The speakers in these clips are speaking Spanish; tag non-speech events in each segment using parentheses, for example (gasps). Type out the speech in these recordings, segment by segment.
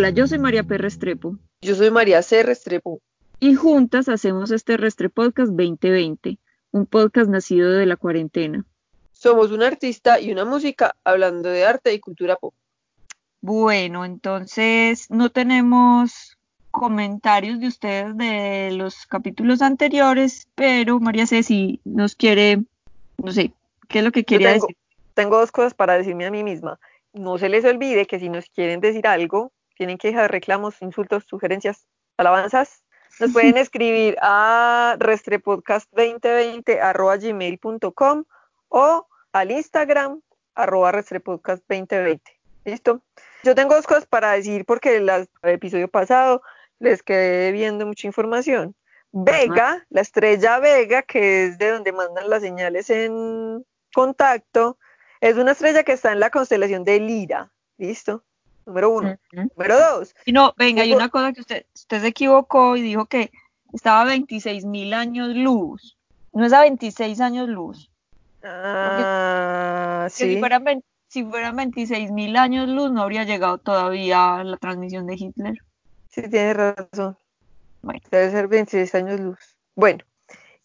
Hola, yo soy María P. Restrepo. Yo soy María C. Restrepo. Y juntas hacemos este Podcast 2020, un podcast nacido de la cuarentena. Somos un artista y una música hablando de arte y cultura pop. Bueno, entonces no tenemos comentarios de ustedes de los capítulos anteriores, pero María C. si nos quiere, no sé, ¿qué es lo que quería decir? Tengo dos cosas para decirme a mí misma. No se les olvide que si nos quieren decir algo, tienen que dejar reclamos, insultos, sugerencias, alabanzas, nos pueden (laughs) escribir a restrepodcast2020 o al Instagram arroba restrepodcast2020. ¿Listo? Yo tengo dos cosas para decir porque el episodio pasado les quedé viendo mucha información. Vega, la estrella Vega, que es de donde mandan las señales en contacto, es una estrella que está en la constelación de Lira. ¿Listo? Número uno. Número dos. Y no, venga, hay una cosa que usted, usted se equivocó y dijo que estaba a 26 mil años luz. No es a 26 años luz. Ah, sí. Si fueran, si fueran 26 mil años luz, no habría llegado todavía la transmisión de Hitler. Sí, tiene razón. Debe ser 26 años luz. Bueno,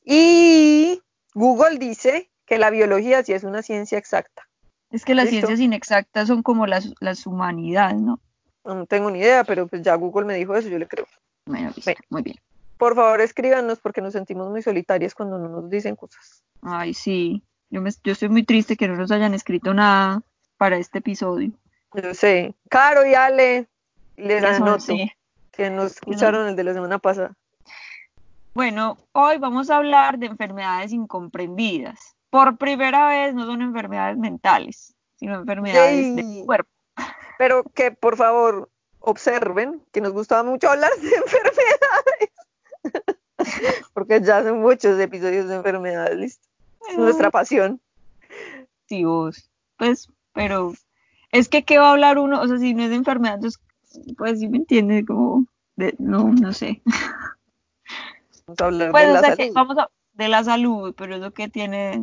y Google dice que la biología sí es una ciencia exacta. Es que las ciencias inexactas son como las, las humanidades, ¿no? No tengo ni idea, pero pues ya Google me dijo eso, yo le creo. Bueno, muy bien. Por favor, escríbanos porque nos sentimos muy solitarias cuando no nos dicen cosas. Ay, sí. Yo, me, yo estoy muy triste que no nos hayan escrito nada para este episodio. Yo sé. Caro y Ale, les anoto que nos escucharon el de la semana pasada. Bueno, hoy vamos a hablar de enfermedades incomprendidas por primera vez no son enfermedades mentales, sino enfermedades del cuerpo. Pero que por favor observen que nos gustaba mucho hablar de (laughs) enfermedades. Porque ya son muchos episodios de enfermedades, ¿listo? Es nuestra pasión. Sí, vos. Pues, pero es que ¿qué va a hablar uno? O sea, si no es de enfermedades, pues sí me entiende, como, de, no, no sé. Vamos a hablar pues, de la salud. vamos a, de la salud, pero es lo que tiene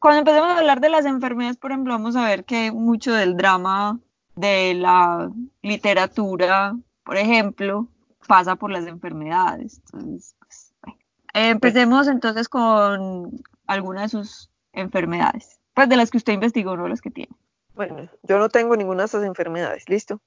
cuando empecemos a hablar de las enfermedades, por ejemplo, vamos a ver que mucho del drama de la literatura, por ejemplo, pasa por las enfermedades. Entonces, pues, empecemos entonces con alguna de sus enfermedades, pues de las que usted investigó, no las que tiene. Bueno, yo no tengo ninguna de esas enfermedades, listo.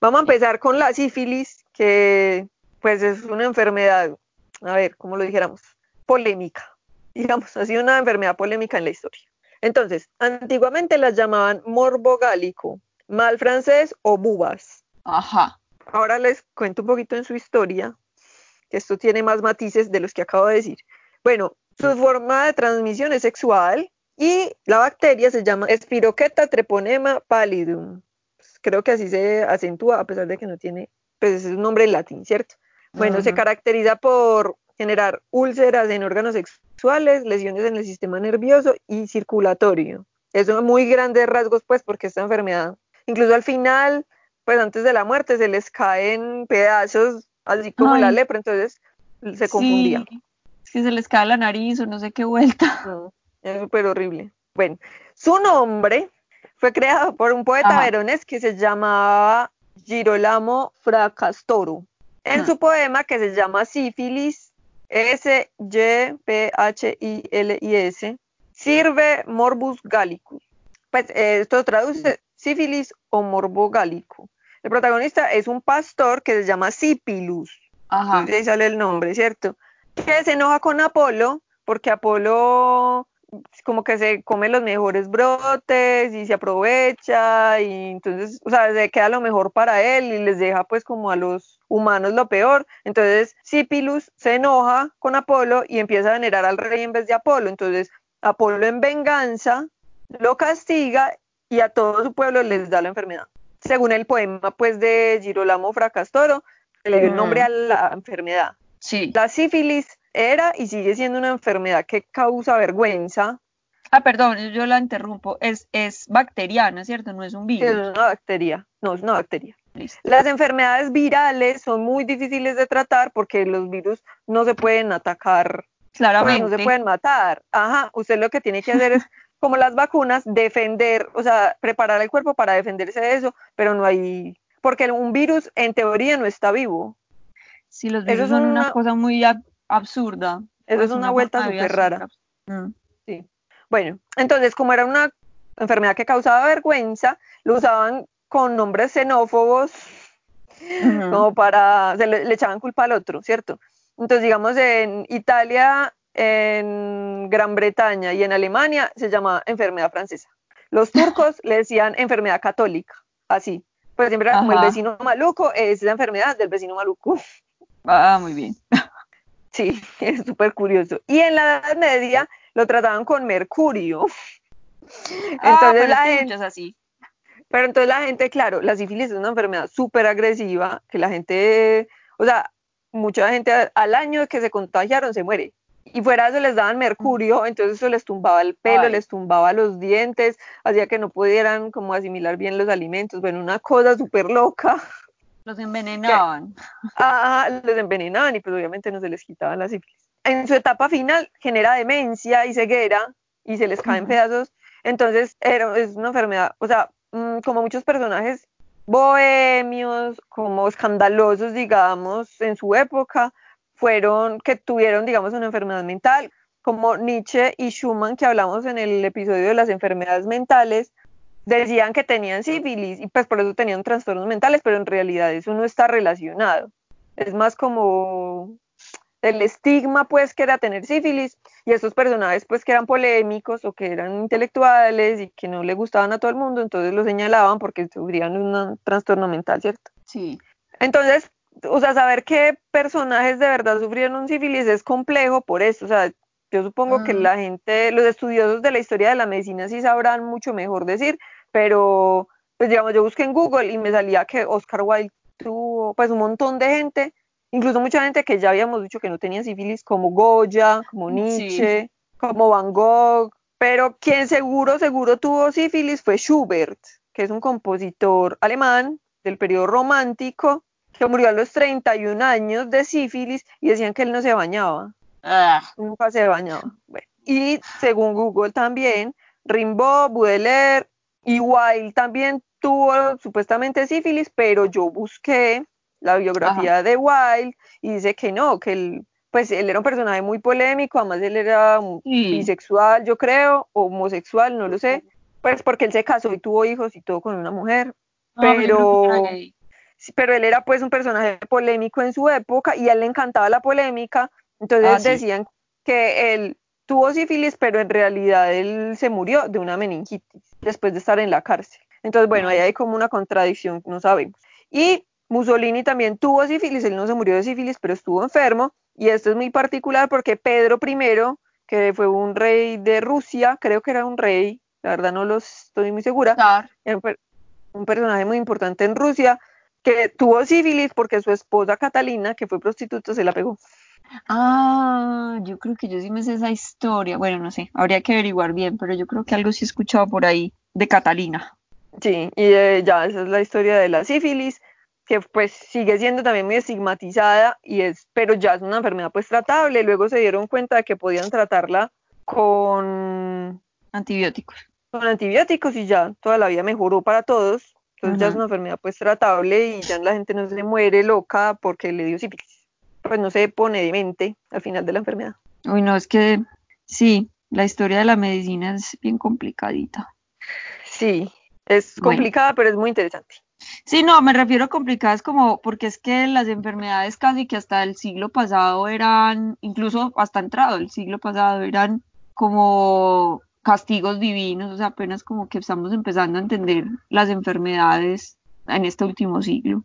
Vamos a empezar con la sífilis, que pues es una enfermedad, a ver, ¿cómo lo dijéramos? Polémica digamos, ha sido una enfermedad polémica en la historia. Entonces, antiguamente las llamaban morbo gálico, mal francés o bubas. Ajá. Ahora les cuento un poquito en su historia, que esto tiene más matices de los que acabo de decir. Bueno, su forma de transmisión es sexual y la bacteria se llama Spirocheta treponema pallidum. Pues, creo que así se acentúa, a pesar de que no tiene, pues es un nombre en latín, ¿cierto? Bueno, se caracteriza por generar úlceras en órganos sexuales, lesiones en el sistema nervioso y circulatorio. Es son muy grandes rasgos, pues, porque esta enfermedad, incluso al final, pues antes de la muerte, se les caen pedazos, así como la lepra, entonces se confundía. Sí, se les cae la nariz o no sé qué vuelta. (laughs) es súper horrible. Bueno, su nombre fue creado por un poeta veronés que se llamaba Girolamo Fracastoro. En su poema que se llama Sífilis, S-Y-P-H-I-L-I-S, sirve morbus gallicus. Pues eh, esto traduce sífilis o morbo gálico. El protagonista es un pastor que se llama Sipilus. Ajá. ahí sale el nombre, ¿cierto? Que se enoja con Apolo porque Apolo como que se come los mejores brotes y se aprovecha y entonces, o sea, se queda lo mejor para él y les deja pues como a los humanos lo peor. Entonces, Cipilus se enoja con Apolo y empieza a venerar al rey en vez de Apolo. Entonces, Apolo en venganza lo castiga y a todo su pueblo les da la enfermedad. Según el poema pues de Girolamo Fracastoro, le dio el nombre a la enfermedad. Sí. La sífilis era y sigue siendo una enfermedad que causa vergüenza. Ah, perdón, yo la interrumpo. Es, es bacteriana, ¿cierto? No es un virus. Es una bacteria. No, es una bacteria. Las enfermedades virales son muy difíciles de tratar porque los virus no se pueden atacar. Claramente. no se pueden matar. Ajá, usted lo que tiene que hacer es, (laughs) como las vacunas, defender, o sea, preparar el cuerpo para defenderse de eso, pero no hay porque un virus en teoría no está vivo. Sí, los virus son una, cosa muy absurda. Eso es una, vuelta súper rara. Mm. Sí. Bueno, entonces como era una enfermedad que causaba vergüenza, lo usaban con nombres xenófobos, como para, se le, echaban culpa al otro, ¿cierto? Entonces, digamos, en Italia, en Gran Bretaña y en Alemania se llamaba enfermedad francesa. Los turcos (laughs) le decían enfermedad católica, así. Pues siempre era como el vecino maluco, es la enfermedad del vecino maluco. Ah, muy bien. Sí, (laughs) es súper curioso. Y en la Edad Media lo trataban con mercurio. (laughs) Ah, entonces la gente, así. Pero entonces la gente, claro, la sífilis es una enfermedad súper agresiva, que la gente, o sea, mucha gente al año que se contagiaron se muere. Y fuera de eso les daban mercurio, entonces eso les tumbaba el pelo, les tumbaba los dientes, hacía que no pudieran como asimilar bien los alimentos. Bueno, una cosa súper loca. Los envenenaban. Ah, los envenenaban y pues obviamente no se les quitaban la sífilis. En su etapa final genera demencia y ceguera y se les caen pedazos. Entonces era, es una enfermedad, o sea, Mm, como muchos personajes bohemios, como escandalosos, digamos, en su época, fueron que tuvieron, digamos, una enfermedad mental, como Nietzsche y Schumann, que hablamos en el episodio de las enfermedades mentales, decían que tenían sífilis y pues por eso tenían trastornos mentales, pero en realidad eso no está relacionado. Es más como el estigma pues que era tener sífilis y esos personajes pues que eran polémicos o que eran intelectuales y que no le gustaban a todo el mundo, entonces lo señalaban porque sufrían un trastorno mental, ¿cierto? Sí. Entonces, o sea, saber qué personajes de verdad sufrieron un sífilis es complejo por eso, o sea, yo supongo que mm. la gente, los estudiosos de la historia de la medicina sí sabrán mucho mejor decir, pero pues digamos, yo busqué en Google y me salía que Oscar Wilde tuvo pues un montón de gente incluso mucha gente que ya habíamos dicho que no tenía sífilis, como Goya, como Nietzsche, como Van Gogh, pero quien seguro, seguro tuvo sífilis fue Schubert, que es un compositor alemán del periodo romántico, que murió a los 31 años de sífilis y decían que él no se bañaba. Ah. Nunca se bañaba. y según Google también, Rimbaud, Baudelaire y Wilde también tuvo supuestamente sífilis, pero yo busqué la biografía de Wilde y dice que no, que él, pues él era un personaje muy polémico, además él era bisexual, yo creo, homosexual, no lo sé, pues porque él se casó y tuvo hijos y todo con una mujer, pero, pero él era pues un personaje polémico en su época y a él le encantaba la polémica, entonces ah, decían que él tuvo sífilis, pero en realidad él se murió de una meningitis después de estar en la cárcel. Entonces, bueno, ahí hay como una contradicción, no sabemos. Y Mussolini también tuvo sífilis, él no se murió de sífilis, pero estuvo enfermo. Y esto es muy particular porque Pedro I, que fue un rey de Rusia, creo que era un rey, la verdad no lo estoy muy segura, un personaje muy importante en Rusia, que tuvo sífilis porque su esposa Catalina, que fue prostituta, se la pegó. Ah, yo creo que yo sí me sé esa historia. Bueno, no sé, habría que averiguar bien, pero yo creo que algo sí he escuchado por ahí de Catalina. Sí, y eh, ya, esa es la historia de la sífilis que pues sigue siendo también muy estigmatizada y es, pero ya es una enfermedad pues tratable. Luego se dieron cuenta de que podían tratarla con antibióticos. Con antibióticos y ya toda la vida mejoró para todos. Entonces ya es una enfermedad pues tratable y ya la gente no se muere loca porque le dio sífilis. Pues no se pone de mente al final de la enfermedad. Uy, no, es que sí, la historia de la medicina es bien complicadita. Sí, es complicada, pero es muy interesante. Sí, no, me refiero a complicadas como porque es que las enfermedades casi que hasta el siglo pasado eran, incluso hasta entrado el siglo pasado, eran como castigos divinos, o sea, apenas como que estamos empezando a entender las enfermedades en este último siglo.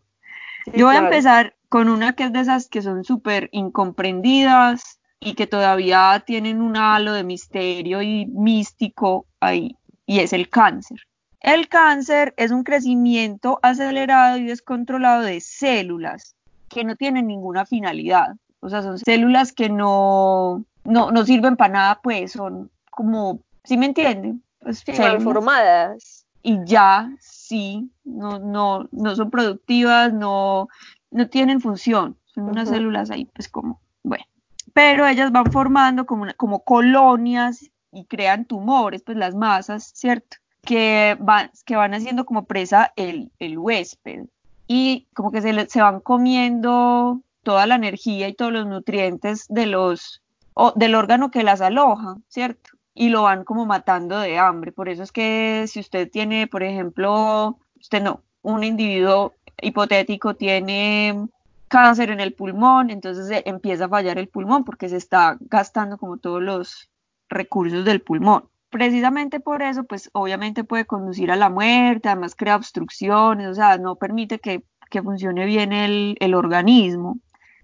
Yo voy a empezar con una que es de esas que son súper incomprendidas y que todavía tienen un halo de misterio y místico ahí, y es el cáncer. El cáncer es un crecimiento acelerado y descontrolado de células que no tienen ninguna finalidad. O sea, son células que no, no, sirven para nada, pues son como, ¿sí me entienden? Pues, formadas. Y ya, sí, no, no, no son productivas, no, no tienen función. Son unas células ahí, pues como, bueno. Pero ellas van formando como, como colonias y crean tumores, pues las masas, ¿cierto? que van, que van haciendo como presa el, el huésped. y como que se, se van comiendo toda la energía y todos los nutrientes de los, o, del órgano que las aloja, ¿cierto? Y lo van como matando de hambre. Por eso es que si usted tiene, por ejemplo, usted no, un individuo hipotético tiene cáncer en el pulmón, entonces empieza a fallar el pulmón porque se está gastando como todos los recursos del pulmón. Precisamente por eso, pues obviamente puede conducir a la muerte, además crea obstrucciones, o sea, no permite que, funcione bien el, organismo.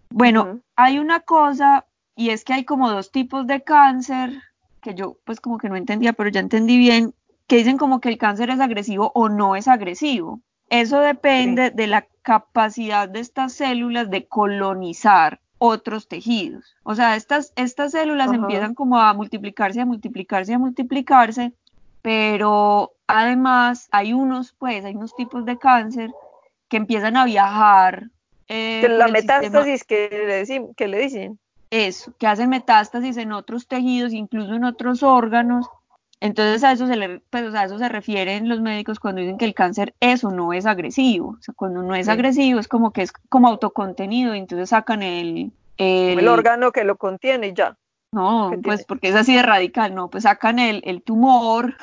Bueno, hay una cosa y es que hay como dos tipos de cáncer que yo pues como que no entendía, pero ya entendí bien, que dicen como que el cáncer es agresivo o no es agresivo. Eso depende de la capacidad de estas células de colonizar otros tejidos. O sea, estas, estas células empiezan como a multiplicarse, a multiplicarse, a multiplicarse, pero además hay unos, pues, hay unos tipos de cáncer que empiezan a viajar. Eh, la metástasis que, le que le dicen. Eso, que hacen metástasis en otros tejidos, incluso en otros órganos, entonces a eso se le, pues, a eso se refieren los médicos cuando dicen que el cáncer eso no es agresivo. O sea, cuando no es agresivo es como que es como autocontenido y entonces sacan el, el, órgano que lo contiene y ya. No, pues porque es así de radical, no, pues sacan el, el tumor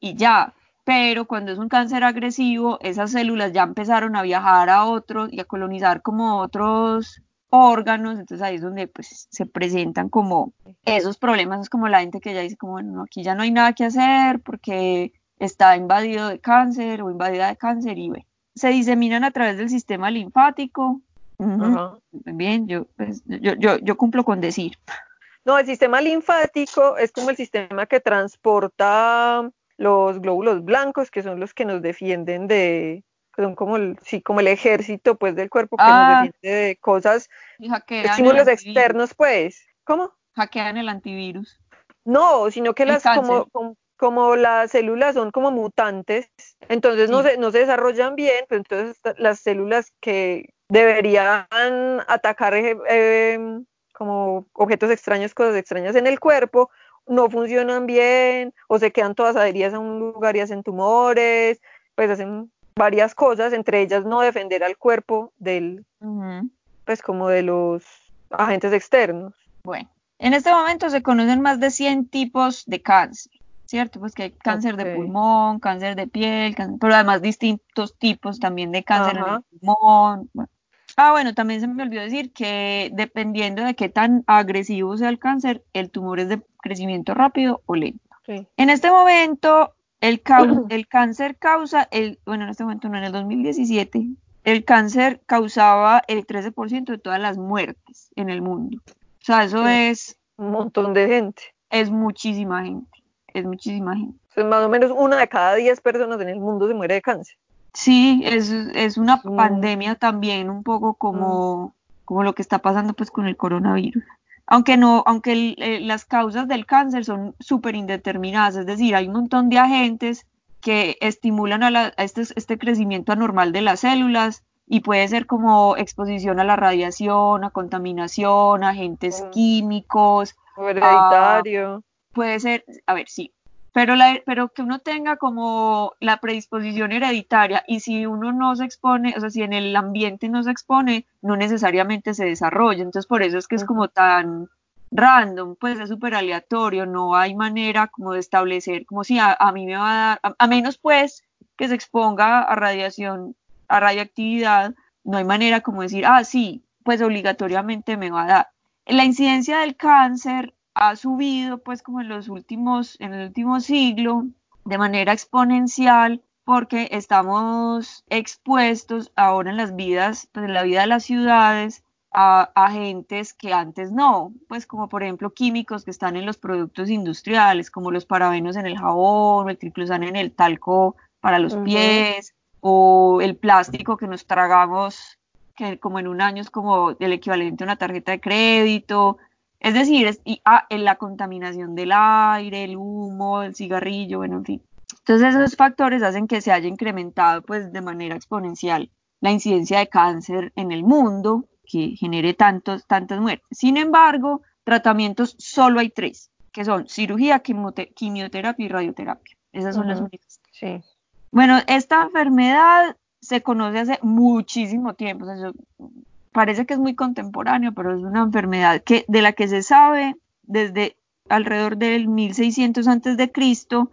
y ya. Pero cuando es un cáncer agresivo, esas células ya empezaron a viajar a otros y a colonizar como otros órganos, entonces ahí es donde pues se presentan como esos problemas, es como la gente que ya dice como, bueno, aquí ya no hay nada que hacer porque está invadido de cáncer o invadida de cáncer y bueno, se diseminan a través del sistema linfático. Bien, yo, pues, yo, yo, yo cumplo con decir. No, el sistema linfático es como el sistema que transporta los glóbulos blancos, que son los que nos defienden de, son como el, sí, como el ejército pues del cuerpo que nos ah. defiende de cosas, estímulos externos pues. ¿Cómo? Hackean el antivirus. No, sino que las como, como, las células son como mutantes, entonces no, se, no se desarrollan bien, pues entonces las células que deberían atacar eh, em, como objetos extraños, cosas extrañas en el cuerpo, no funcionan bien o se quedan todas adheridas a un lugar y hacen tumores, pues hacen varias cosas, entre ellas no defender al cuerpo del, pues como de los agentes externos. Bueno, en este momento se conocen más de 100 tipos de cáncer, ¿cierto? Pues que hay cáncer de pulmón, cáncer de piel, pero además distintos tipos también de cáncer en el pulmón. Ah, bueno, también se me olvidó decir que dependiendo de qué tan agresivo sea el cáncer, el tumor es de crecimiento rápido o lento. En este momento el, el cáncer causa, el, bueno, en este momento no, en el 2017, el cáncer causaba el 13% de todas las muertes en el mundo. O sea, eso es... Un montón de gente. Es muchísima gente, es muchísima gente. más o menos una de cada 10 personas en el mundo se muere de cáncer. Sí, es, es una pandemia también, un poco como, mm. como lo que está pasando pues con el coronavirus aunque no, aunque eh, las causas del cáncer son súper indeterminadas, es decir, hay un montón de agentes que estimulan a, este, este, crecimiento anormal de las células y puede ser como exposición a la radiación, a contaminación, agentes mm. químicos. Hereditario. puede ser, a ver, sí, pero, la, pero que uno tenga como la predisposición hereditaria y si uno no se expone, o sea, si en el ambiente no se expone, no necesariamente se desarrolla. Entonces, por eso es que es como tan random, pues es súper aleatorio, no hay manera como de establecer, como si a, mí me va a dar, a, a, menos pues que se exponga a radiación, a radioactividad, no hay manera como decir, ah, sí, pues obligatoriamente me va a dar. La incidencia del cáncer ha subido pues como en los últimos, en el último siglo de manera exponencial porque estamos expuestos ahora en las vidas, pues en la vida de las ciudades a agentes que antes no, pues como por ejemplo químicos que están en los productos industriales, como los parabenos en el jabón, el triclosan en el talco para los pies, o el plástico que nos tragamos, que como en un año es como el equivalente a una tarjeta de crédito, es decir, es, y, ah, en la contaminación del aire, el humo, el cigarrillo, bueno, en fin. Entonces esos factores hacen que se haya incrementado pues de manera exponencial la incidencia de cáncer en el mundo, que genere tantos, tantas muertes. Sin embargo, tratamientos solo hay tres, que son cirugía, quimioterapia y radioterapia. Esas son las únicas. Sí. Bueno, esta enfermedad se conoce hace muchísimo tiempo. Parece que es muy contemporáneo, pero es una enfermedad que, de la que se sabe desde alrededor del 1600 antes de Cristo,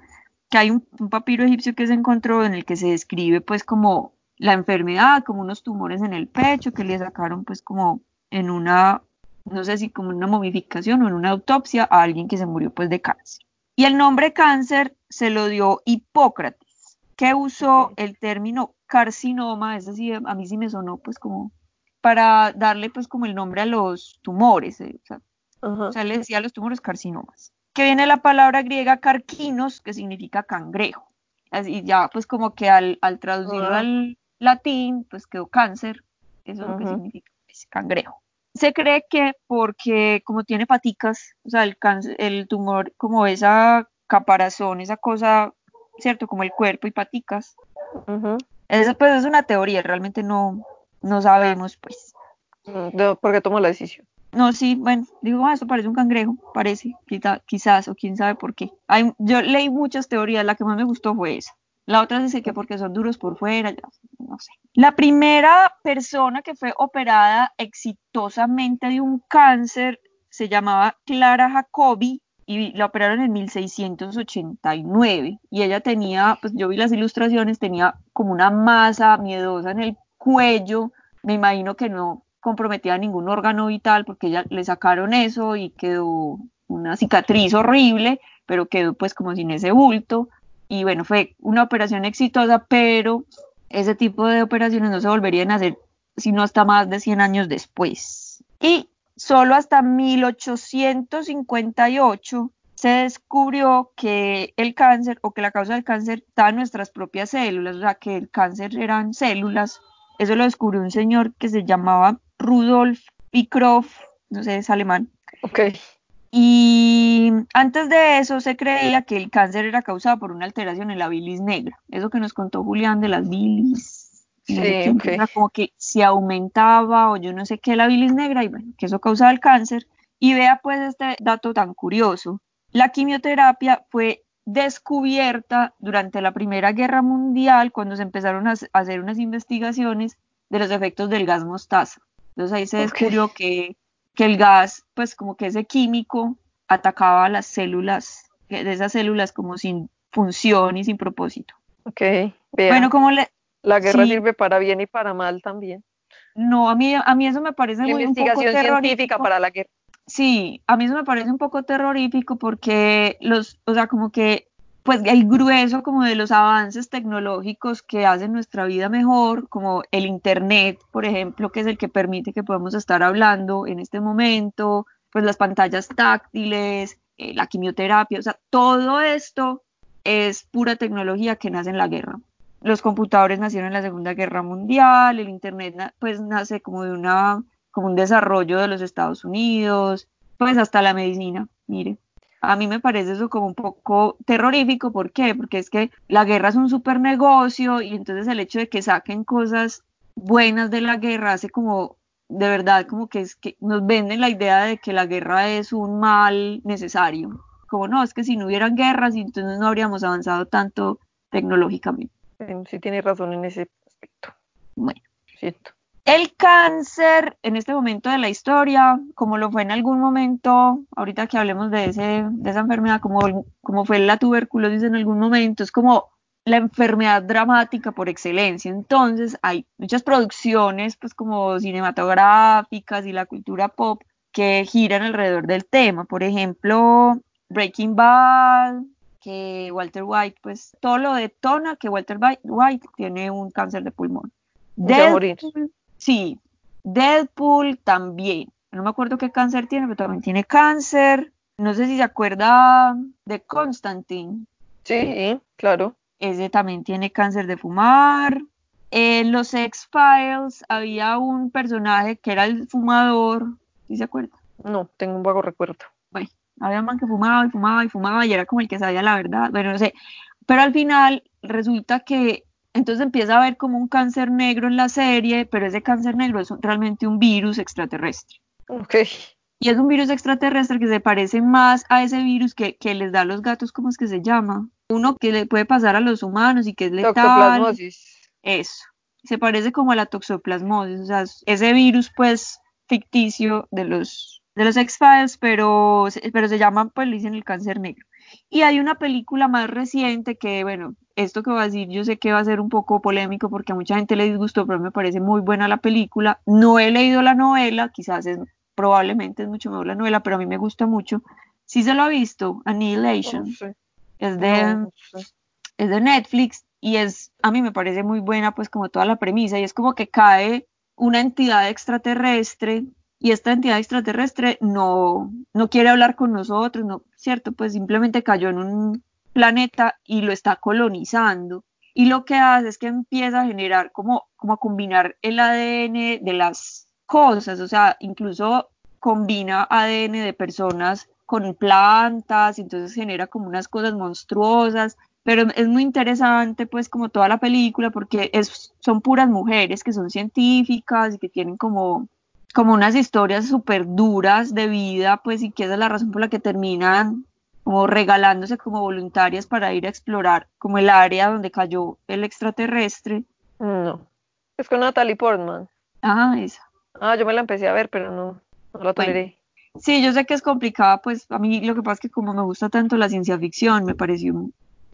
que hay un, un, papiro egipcio que se encontró en el que se describe pues como la enfermedad, como unos tumores en el pecho que le sacaron pues como en una, no sé si como una momificación o en una autopsia a alguien que se murió pues de cáncer. Y el nombre cáncer se lo dio Hipócrates, que usó el término carcinoma, es decir, a mí sí me sonó pues como para darle pues como el nombre a los tumores, eh, o, sea, le decía a los tumores carcinomas. Que viene la palabra griega carquinos, que significa cangrejo. Así ya pues como que al, al traducirlo al latín, pues quedó cáncer, eso es lo que significa pues, cangrejo. Se cree que porque como tiene paticas, o sea, el, cáncer, el tumor, como esa caparazón, esa cosa, ¿cierto? Como el cuerpo y paticas. Eso pues es una teoría, realmente no, no sabemos, pues. ¿Por qué tomó la decisión? No, sí, bueno, digo, ah, esto parece un cangrejo, parece, quizás, o quién sabe por qué. Hay, yo leí muchas teorías, la que más me gustó fue esa. La otra dice que porque son duros por fuera, ya, no sé. La primera persona que fue operada exitosamente de un cáncer se llamaba Clara Jacobi y la operaron en 1689 y ella tenía, pues yo vi las ilustraciones, tenía como una masa miedosa en el cuello, me imagino que no comprometía ningún órgano vital porque ella le sacaron eso y quedó una cicatriz horrible, pero quedó pues como sin ese bulto y bueno, fue una operación exitosa, pero ese tipo de operaciones no se volverían a hacer sino hasta más de 100 años después. Y solo hasta 1858 se descubrió que el cáncer o que la causa del cáncer está en nuestras propias células, o sea, que el cáncer eran células. Eso lo descubrió un señor que se llamaba Rudolf Virchow, no sé, es alemán. Ok. Y antes de eso se creía que el cáncer era causado por una alteración en la bilis negra. Eso que nos contó Julián de las bilis. Sí, okay. como que se aumentaba o yo no sé qué la bilis negra y bueno, que eso causaba el cáncer. Y vea pues este dato tan curioso. La quimioterapia fue descubierta durante la Primera Guerra Mundial cuando se empezaron a hacer unas investigaciones de los efectos del gas mostaza. Entonces ahí se descubrió que que el gas, pues como que ese químico atacaba a las células, de esas células como sin función y sin propósito. Ok, Bueno, como le... La guerra sirve para bien y para mal también. No, a mí, a mí eso me parece muy investigación científica para la guerra. Sí, a mí eso me parece un poco terrorífico porque los, o sea, como que pues el grueso como de los avances tecnológicos que hacen nuestra vida mejor, como el Internet, por ejemplo, que es el que permite que podamos estar hablando en este momento, pues las pantallas táctiles, eh, la quimioterapia, o sea, todo esto es pura tecnología que nace en la guerra. Los computadores nacieron en la Segunda Guerra Mundial, el Internet pues nace como de una, como un desarrollo de los Estados Unidos, pues hasta la medicina, mire a mí me parece eso como un poco terrorífico. ¿Por qué? Porque es que la guerra es un super negocio y entonces el hecho de que saquen cosas buenas de la guerra hace como, de verdad, como que es que nos venden la idea de que la guerra es un mal necesario. Como no, es que si no hubieran guerras, entonces no habríamos avanzado tanto tecnológicamente. Sí, tiene razón en ese aspecto. Bueno. Cierto. El cáncer en este momento de la historia, como lo fue en algún momento, ahorita que hablemos de, ese, de esa enfermedad, como, como fue la tuberculosis en algún momento, es como la enfermedad dramática por excelencia. Entonces hay muchas producciones, pues como cinematográficas y la cultura pop que giran alrededor del tema. Por ejemplo, Breaking Bad, que Walter White, pues todo lo detona que Walter White tiene un cáncer de pulmón. De Sí, Deadpool también. No me acuerdo qué cáncer tiene, pero también tiene cáncer. No sé si se acuerda de Constantine. Sí, claro. Ese también tiene cáncer de fumar. En los X-Files había un personaje que era el fumador. ¿Sí se acuerda? No, tengo un vago recuerdo. Bueno, había un man que fumaba y fumaba y fumaba y era como el que sabía la verdad. Bueno, no sé. Pero al final resulta que entonces empieza a ver como un cáncer negro en la serie, pero ese cáncer negro es realmente un virus extraterrestre. Ok. Y es un virus extraterrestre que se parece más a ese virus que, que les da a los gatos, ¿cómo es que se llama? Uno que le puede pasar a los humanos y que es letal. Tocoplasmosis. Eso. se parece como a la toxoplasmosis, o sea, ese virus pues ficticio de los, de los X-Files, pero, pero se llama, pues le dicen el cáncer negro. Y hay una película más reciente que, bueno, esto que voy a decir yo sé que va a ser un poco polémico porque a mucha gente le disgustó, pero me parece muy buena la película. No he leído la novela, quizás es, probablemente es mucho mejor la novela, pero a mí me gusta mucho. Sí se lo ha visto, Annihilation. Es de, es de Netflix y es, a mí me parece muy buena pues como toda la premisa y es como que cae una entidad extraterrestre y esta entidad extraterrestre no, no quiere hablar con nosotros, no, ¿cierto? Pues simplemente cayó en un planeta y lo está colonizando. Y lo que hace es que empieza a generar como, como a combinar el ADN de las cosas, o sea, incluso combina ADN de personas con plantas, entonces genera como unas cosas monstruosas, pero es muy interesante pues como toda la película porque son puras mujeres que son científicas y que tienen como como unas historias súper duras de vida, pues, y que esa es la razón por la que terminan como regalándose como voluntarias para ir a explorar como el área donde cayó el extraterrestre. No, es con Natalie Portman. Ah, esa. Ah, yo me la empecé a ver, pero no, no la toleré. sí, yo sé que es complicada, pues a mí lo que pasa es que como me gusta tanto la ciencia ficción, me pareció,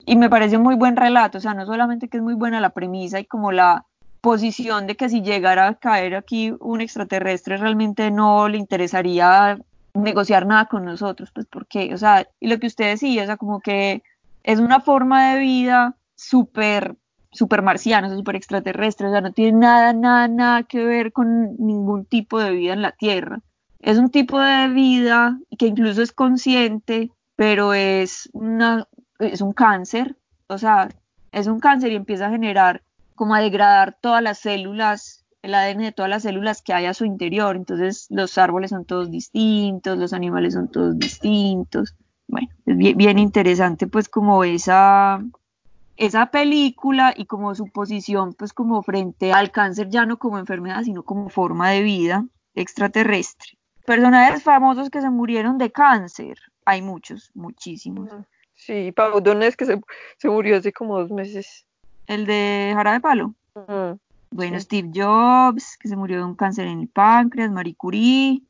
y me pareció muy buen relato, o sea, no solamente que es muy buena la premisa y como la, posición de que si llegara a caer aquí un extraterrestre realmente no le interesaría negociar nada con nosotros, pues porque, o sea, y lo que usted decía, o sea, como que es una forma de vida súper super marciana, súper extraterrestre, o sea, no tiene nada, nada, nada que ver con ningún tipo de vida en la Tierra. Es un tipo de vida que incluso es consciente, pero es, una, es un cáncer, o sea, es un cáncer y empieza a generar como a degradar todas las células, el ADN de todas las células que hay a su interior. Entonces los árboles son todos distintos, los animales son todos distintos. Bueno, es bien, interesante pues como esa, esa película y como su posición pues como frente al cáncer ya no como enfermedad, sino como forma de vida extraterrestre. Personajes famosos que se murieron de cáncer. Hay muchos, muchísimos. Sí, Pau Donés que se, se murió hace como dos meses el de Jarabe Palo. Bueno, Steve Jobs, que se murió de un cáncer en el páncreas, Marie Curie,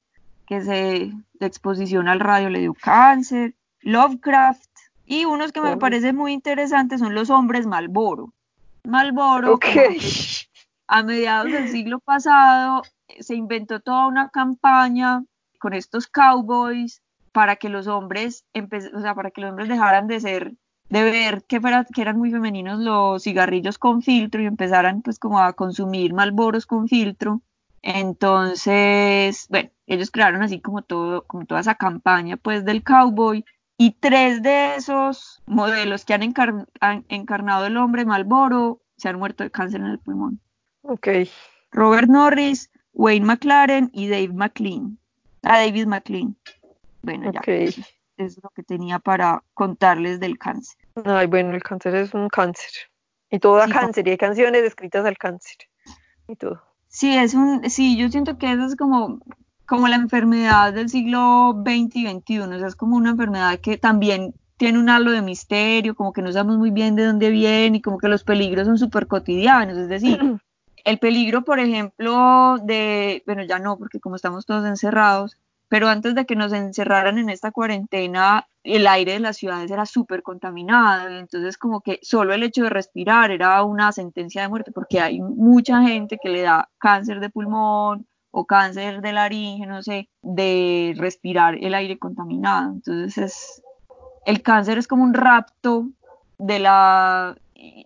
que se de exposición al radio le dio cáncer, Lovecraft, y unos que me parecen muy interesantes son los hombres Malboro. Malboro, a mediados del siglo pasado, se inventó toda una campaña con estos cowboys para que los hombres, o sea, para que los hombres dejaran de ser de ver que, fuera, que eran muy femeninos los cigarrillos con filtro y empezaran pues como a consumir malboros con filtro. Entonces, bueno, ellos crearon así como todo, como toda esa campaña pues del cowboy y tres de esos modelos que han, encarnado el hombre Malboro se han muerto de cáncer en el pulmón. Ok. Robert Norris, Wayne McLaren y Dave McLean. Ah, David McLean. Bueno, ya es lo que tenía para contarles del cáncer. Ay, bueno, el cáncer es un cáncer. Y todo da cáncer, y hay canciones escritas al cáncer. Y todo. Sí, es un, sí, yo siento que eso es como, como la enfermedad del siglo XX y XXI, o sea, es como una enfermedad que también tiene un halo de misterio, como que no sabemos muy bien de dónde viene y como que los peligros son súper cotidianos, es decir, (clears throat) el peligro, por ejemplo, de, bueno, ya no, porque como estamos todos encerrados, pero antes de que nos encerraran en esta cuarentena, el aire de las ciudades era súper contaminado, entonces como que solo el hecho de respirar era una sentencia de muerte, porque hay mucha gente que le da cáncer de pulmón o cáncer de laringe, no sé, de respirar el aire contaminado. Entonces es, el cáncer es como un rapto de la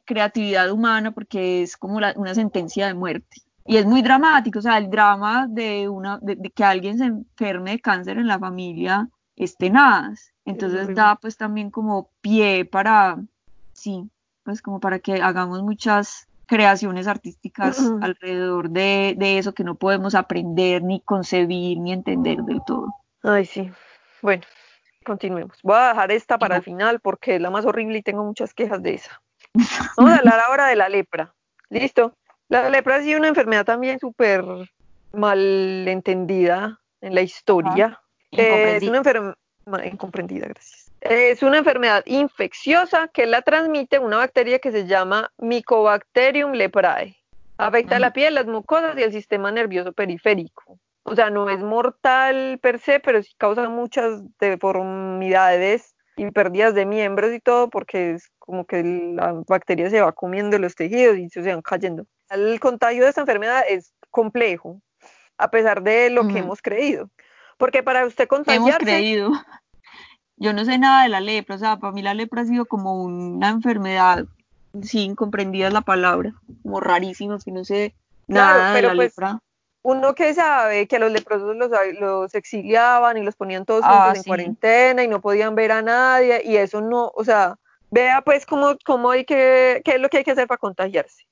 creatividad humana porque es como una sentencia de muerte y es muy dramático, o sea, el drama de, una, de, que alguien se enferme de cáncer en la familia es tenaz. Entonces da pues también como pie para, sí, pues como para que hagamos muchas creaciones artísticas (clears throat) alrededor de, de, eso que no podemos aprender, ni concebir, ni entender del todo. Ay, sí. Bueno, continuemos. Voy a dejar esta para el final porque es la más horrible y tengo muchas quejas de esa. (laughs) Vamos a hablar ahora de la lepra. ¿Listo? La lepra ha sido una enfermedad también súper mal entendida en la historia. es una enfermedad incomprendida, gracias. Es una enfermedad infecciosa que la transmite una bacteria que se llama Mycobacterium leprae. Afecta Ajá. la piel, las mucosas y el sistema nervioso periférico. O sea, no es mortal per se, pero sí causa muchas deformidades y pérdidas de miembros y todo, porque es como que la bacteria se va comiendo los tejidos y se van cayendo. El contagio de esta enfermedad es complejo, a pesar de lo que hemos creído. Porque para usted Hemos contagiarse, creído. (laughs) Yo no sé nada de la lepra, o sea, para mí la lepra ha sido como una enfermedad, sí, incomprendida es la palabra, como rarísima, que no sé Claro, nada de pero la pues, lepra. uno que sabe que a los leprosos los, los exiliaban y los ponían todos Ah, juntos en sí. cuarentena y no podían ver a nadie y eso no, o sea, vea pues cómo, cómo hay que, qué es lo que hay que hacer para contagiarse.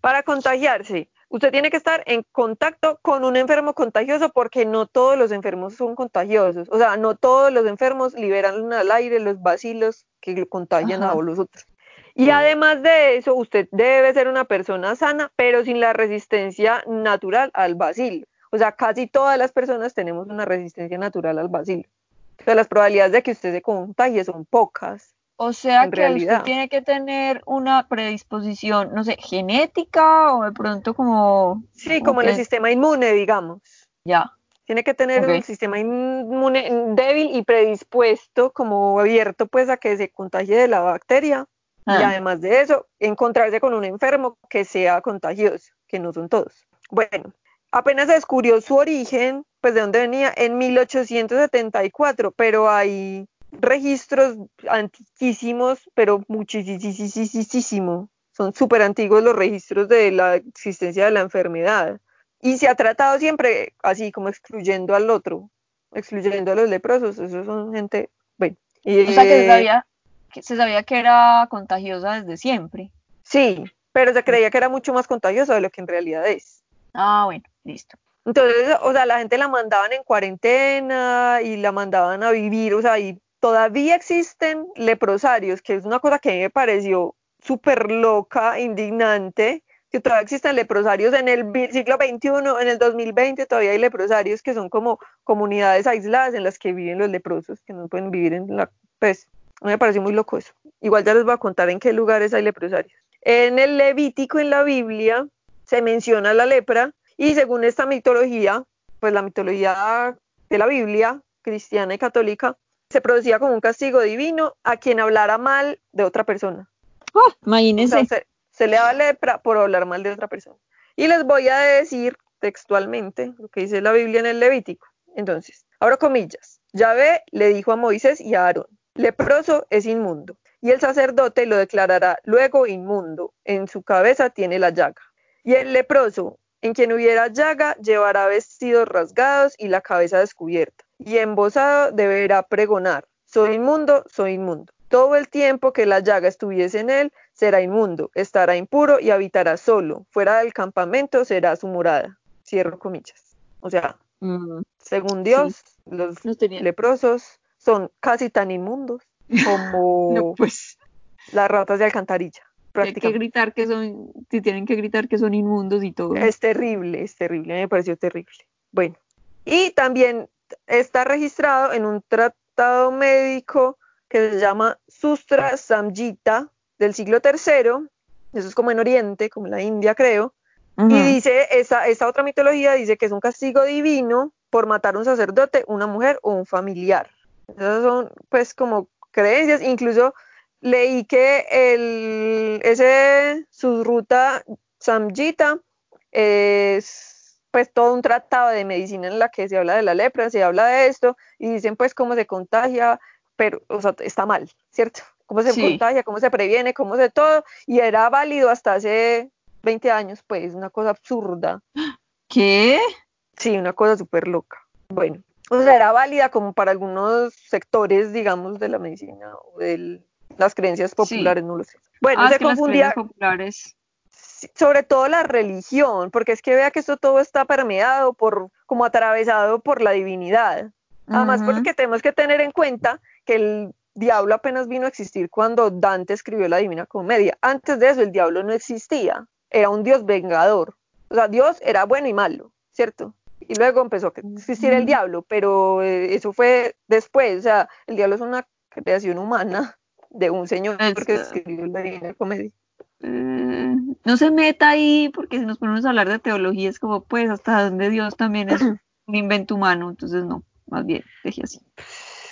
Para contagiarse, usted tiene que estar en contacto con un enfermo contagioso porque no todos los enfermos son contagiosos. O sea, no todos los enfermos liberan al aire los bacilos que lo contagian Ajá. a los otros. Y además de eso, usted debe ser una persona sana, pero sin la resistencia natural al bacilo. O sea, casi todas las personas tenemos una resistencia natural al bacilo. O sea, las probabilidades de que usted se contagie son pocas. O sea En que realidad. usted tiene que tener una predisposición, no sé, genética o de pronto como... Sí, como en el sistema inmune, digamos. Ya, Tiene que tener Ok. un sistema inmune débil y predispuesto, como abierto pues a que se contagie de la bacteria. Y Ah. además de eso, encontrarse con un enfermo que sea contagioso, que no son todos. Bueno, apenas se descubrió su origen, pues de dónde venía, en 1874, pero hay registros antiquísimos, pero muchísimo. Son súper antiguos los registros de la existencia de la enfermedad. Y se ha tratado siempre así, como excluyendo al otro, excluyendo a los leprosos. Esos son gente, bueno. o sea que se eh, sabía que, se sabía que era contagiosa desde siempre. Sí, pero se creía que era mucho más contagioso de lo que en realidad es. Ah, bueno, listo. Entonces, o sea, la gente la mandaban en cuarentena y la mandaban a vivir, o sea, y todavía existen leprosarios, que es una cosa que a mí me pareció súper loca, indignante, que todavía existen leprosarios en el siglo XXI, en el 2020 todavía hay leprosarios que son como comunidades aisladas en las que viven los leprosos, que no pueden vivir en la, pues, me pareció muy loco eso. Igual ya les voy a contar en qué lugares hay leprosarios. En el Levítico, en la Biblia, se menciona la lepra y según esta mitología, pues la mitología de la Biblia, cristiana y católica, se producía como un castigo divino a quien hablara mal de otra persona. Ah, O imagínense. sea, se, se le daba lepra por hablar mal de otra persona. Y les voy a decir textualmente lo que dice la Biblia en el Levítico. Entonces, abro comillas. Yahvé le dijo a Moisés y a Aarón, leproso es inmundo, y el sacerdote lo declarará luego inmundo. En su cabeza tiene la llaga. Y el leproso, en quien hubiera llaga, llevará vestidos rasgados y la cabeza descubierta. Y embosado deberá pregonar, soy inmundo, soy inmundo. Todo el tiempo que la llaga estuviese en él, será inmundo, estará impuro y habitará solo. Fuera del campamento será su morada. Cierro comillas. O sea, Mm, según Dios, los no leprosos son casi tan inmundos como (laughs) No, pues. las ratas de alcantarilla. Hay que gritar que son, si tienen que gritar que son inmundos y todo. Es terrible, es terrible, me pareció terrible. Bueno, y también está registrado en un tratado médico que se llama Sustra Samjita del siglo III, eso es como en Oriente, como en la India creo, y dice, esa, esa otra mitología dice que es un castigo divino por matar a un sacerdote, una mujer o un familiar. Esas son pues como creencias, incluso leí que el, ese Susruta Samjita es pues todo un tratado de medicina en la que se habla de la lepra, se habla de esto y dicen pues cómo se contagia, pero o sea, está mal, ¿cierto? Cómo se Sí. contagia, cómo se previene, cómo se todo y era válido hasta hace 20 años, pues una cosa absurda. ¿Qué? Sí, una cosa súper loca. Bueno, o sea, era válida como para algunos sectores, digamos, de la medicina o de las creencias populares, no lo sé. Bueno, ah, se las confundía populares. Sobre todo la religión, porque es que vea que esto todo está permeado por, como atravesado por la divinidad. Además, porque tenemos que tener en cuenta que el diablo apenas vino a existir cuando Dante escribió la Divina Comedia. Antes de eso, el diablo no existía. Era un dios vengador. O sea, Dios era bueno y malo, ¿cierto? Y luego empezó a existir el diablo, pero eh, eso fue después. O sea, el diablo es una creación humana de un señor que escribió la Divina Comedia. Eh, no se meta ahí, porque si nos ponemos a hablar de teología es como, pues, hasta donde Dios también es (clears throat) un invento humano, entonces no, más bien, deje así.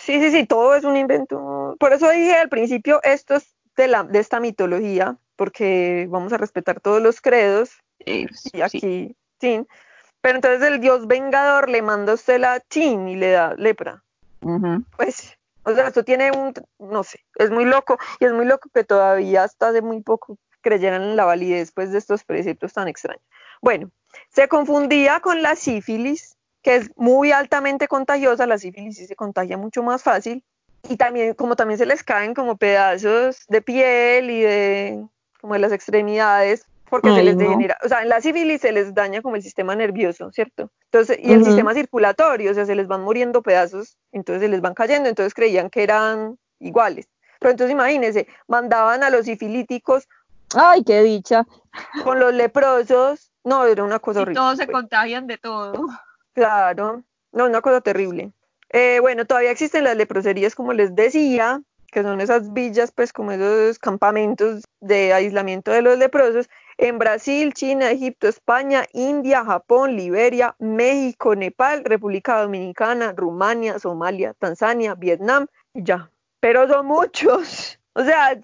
Sí, sí, sí, todo es un invento. Por eso dije al principio, esto es de, la, de esta mitología, porque vamos a respetar todos los credos, Eh, y aquí, sí. Pero entonces el dios vengador le manda a usted la chin y le da lepra. Pues, o sea, esto tiene un, no sé, es muy loco, y es muy loco que todavía hasta hace muy poco creyeran en la validez pues, de estos preceptos tan extraños. Bueno, se confundía con la sífilis, que es muy altamente contagiosa, la sífilis sí se contagia mucho más fácil, y también, como también se les caen como pedazos de piel y de, como de las extremidades, porque se Ay, les no. degenera, o sea, en la sífilis se les daña como el sistema nervioso, ¿cierto? Entonces, y el Ujú. sistema circulatorio, o sea, se les van muriendo pedazos, entonces se les van cayendo, entonces creían que eran iguales. Pero entonces imagínense, mandaban a los sifilíticos Ay, qué dicha. con los leprosos, no, era una cosa Y horrible. todos se pues. contagian de todo. Claro, no, una cosa terrible. Eh, bueno, todavía existen las leproserías, como les decía, que son esas villas, pues como esos campamentos de aislamiento de los leprosos, en Brasil, China, Egipto, España, India, Japón, Liberia, México, Nepal, República Dominicana, Rumania, Somalia, Tanzania, Vietnam, y ya. Pero son muchos. (laughs) O sea,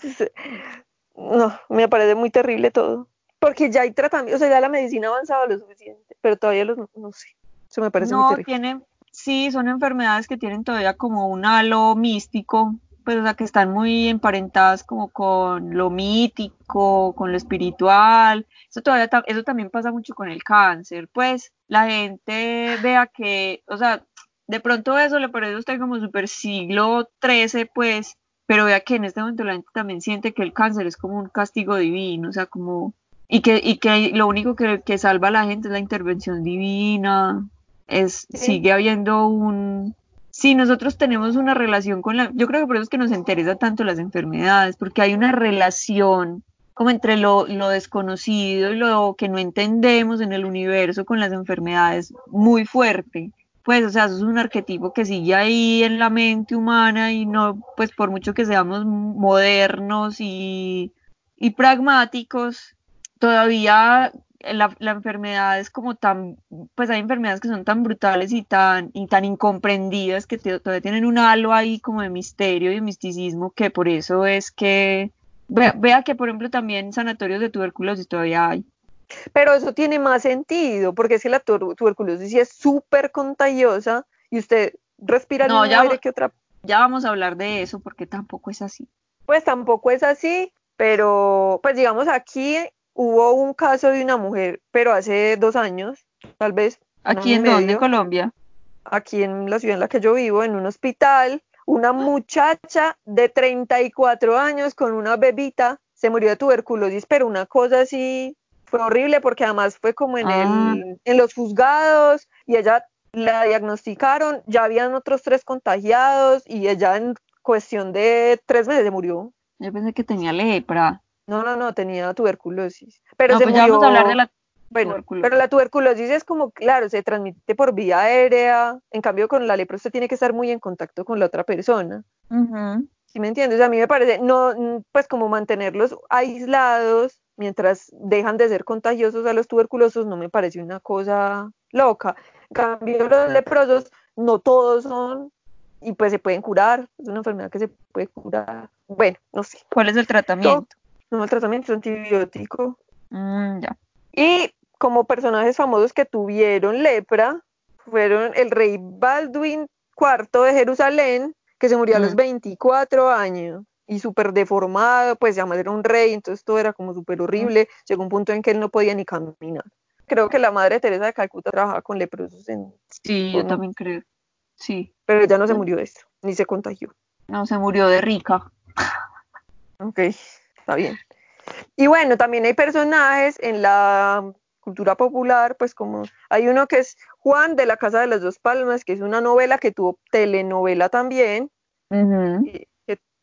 no, me parece muy terrible todo. Porque ya hay tratamiento, o sea, ya la medicina ha avanzado lo suficiente, pero todavía los, no sé, eso me parece muy No, terrible. tienen, sí, son enfermedades que tienen todavía como un halo místico, pues o sea, que están muy emparentadas como con lo mítico, con lo espiritual. Eso todavía, ta- eso también pasa mucho con el cáncer, pues la gente vea que, o sea, de pronto eso le parece a usted como super siglo XIII, pues, pero vea que en este momento la gente también siente que el cáncer es como un castigo divino, o sea, como, y que, y que lo único que, que salva a la gente es la intervención divina, es, Sí. sigue habiendo un... Sí, nosotros tenemos una relación con la... Yo creo que por eso es que nos interesa tanto las enfermedades, porque hay una relación como entre lo, lo desconocido y lo que no entendemos en el universo con las enfermedades muy fuerte. Pues, o sea, eso es un arquetipo que sigue ahí en la mente humana y no, pues por mucho que seamos modernos y, y pragmáticos, todavía la, la enfermedad es como tan, pues hay enfermedades que son tan brutales y tan, y tan incomprendidas que te- todavía tienen un halo ahí como de misterio y de misticismo que por eso es que, vea, vea que por ejemplo también sanatorios de tuberculosis todavía hay. Pero eso tiene más sentido, porque es que la tu- tuberculosis sí es súper contagiosa y usted respira No, aire que otra. Ya vamos a hablar de eso porque tampoco es así. Pues tampoco es así, pero pues digamos aquí hubo un caso de una mujer, pero hace dos años, tal vez. ¿Aquí en dónde? medio, Colombia. aquí en la ciudad en la que yo vivo, en un hospital, una muchacha de 34 años con una bebita se murió de tuberculosis, pero una cosa así fue horrible porque además fue como en, Ah. el, en los juzgados y ella la diagnosticaron, ya habían otros tres contagiados y ella en cuestión de tres meses se murió. Yo pensé que tenía lepra. No, no, no, tenía tuberculosis. Pero no, se pues murió. ya vamos a hablar de la Bueno, tuberculosis. pero la tuberculosis es como, claro, se transmite por vía aérea. En cambio, con la lepra usted tiene que estar muy en contacto con la otra persona. Ujú. ¿Sí me entiendes? A mí me parece, no, pues como mantenerlos aislados mientras dejan de ser contagiosos a los tuberculosos no me parece una cosa loca. En cambio, los leprosos no todos son y pues se pueden curar. Es una enfermedad que se puede curar. Bueno, no sé. ¿Cuál es el tratamiento? No, el tratamiento es antibiótico. Mm, ya. Y como personajes famosos que tuvieron lepra, fueron el rey Baldwin IV de Jerusalén, que se murió a los Mm. 24 años y súper deformado, pues además era un rey, entonces todo era como súper horrible. Llegó un punto en que él no podía ni caminar. Creo que la madre Teresa de Calcuta trabajaba con leprosos, en, Sí, ¿O yo no? también creo. Sí. pero ella no se murió de eso, ni se contagió. No, se murió de rica. Ok, está bien. Y bueno, también hay personajes en la cultura popular, pues como hay uno que es Juan de la Casa de las Dos Palmas, que es una novela que tuvo telenovela también,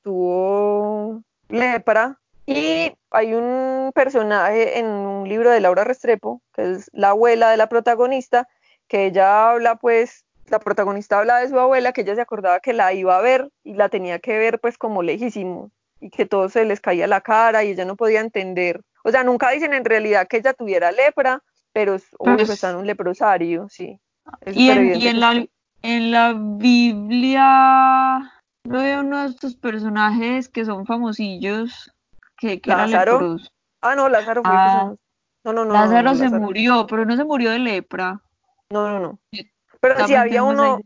tuvo lepra. Y hay un personaje en un libro de Laura Restrepo, que es la abuela de la protagonista, que ella habla pues, la protagonista habla de su abuela, que ella se acordaba que la iba a ver y la tenía que ver pues como lejísimo y que todo se les caía la cara y ella no podía entender O sea, nunca dicen en realidad que ella tuviera lepra, pero Pues- está en un leprosario, sí. Es Y en, y en la, en la Biblia no veo uno de estos personajes que son famosillos, que, que era Lázaro. leproso. Ah, no, Lázaro fue que Ah, se- No, no, no, Lázaro no, se Lázaro. murió, pero no se murió de lepra. No, no, no. Pero si había uno,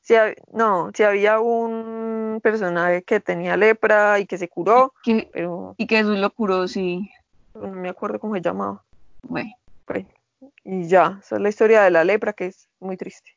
si hab- no, si había un personaje que tenía lepra y que se curó, Que, pero y que Jesús lo curó, sí. no me acuerdo cómo se llamaba. Bueno, Pues, y ya, esa es la historia de la lepra que es muy triste.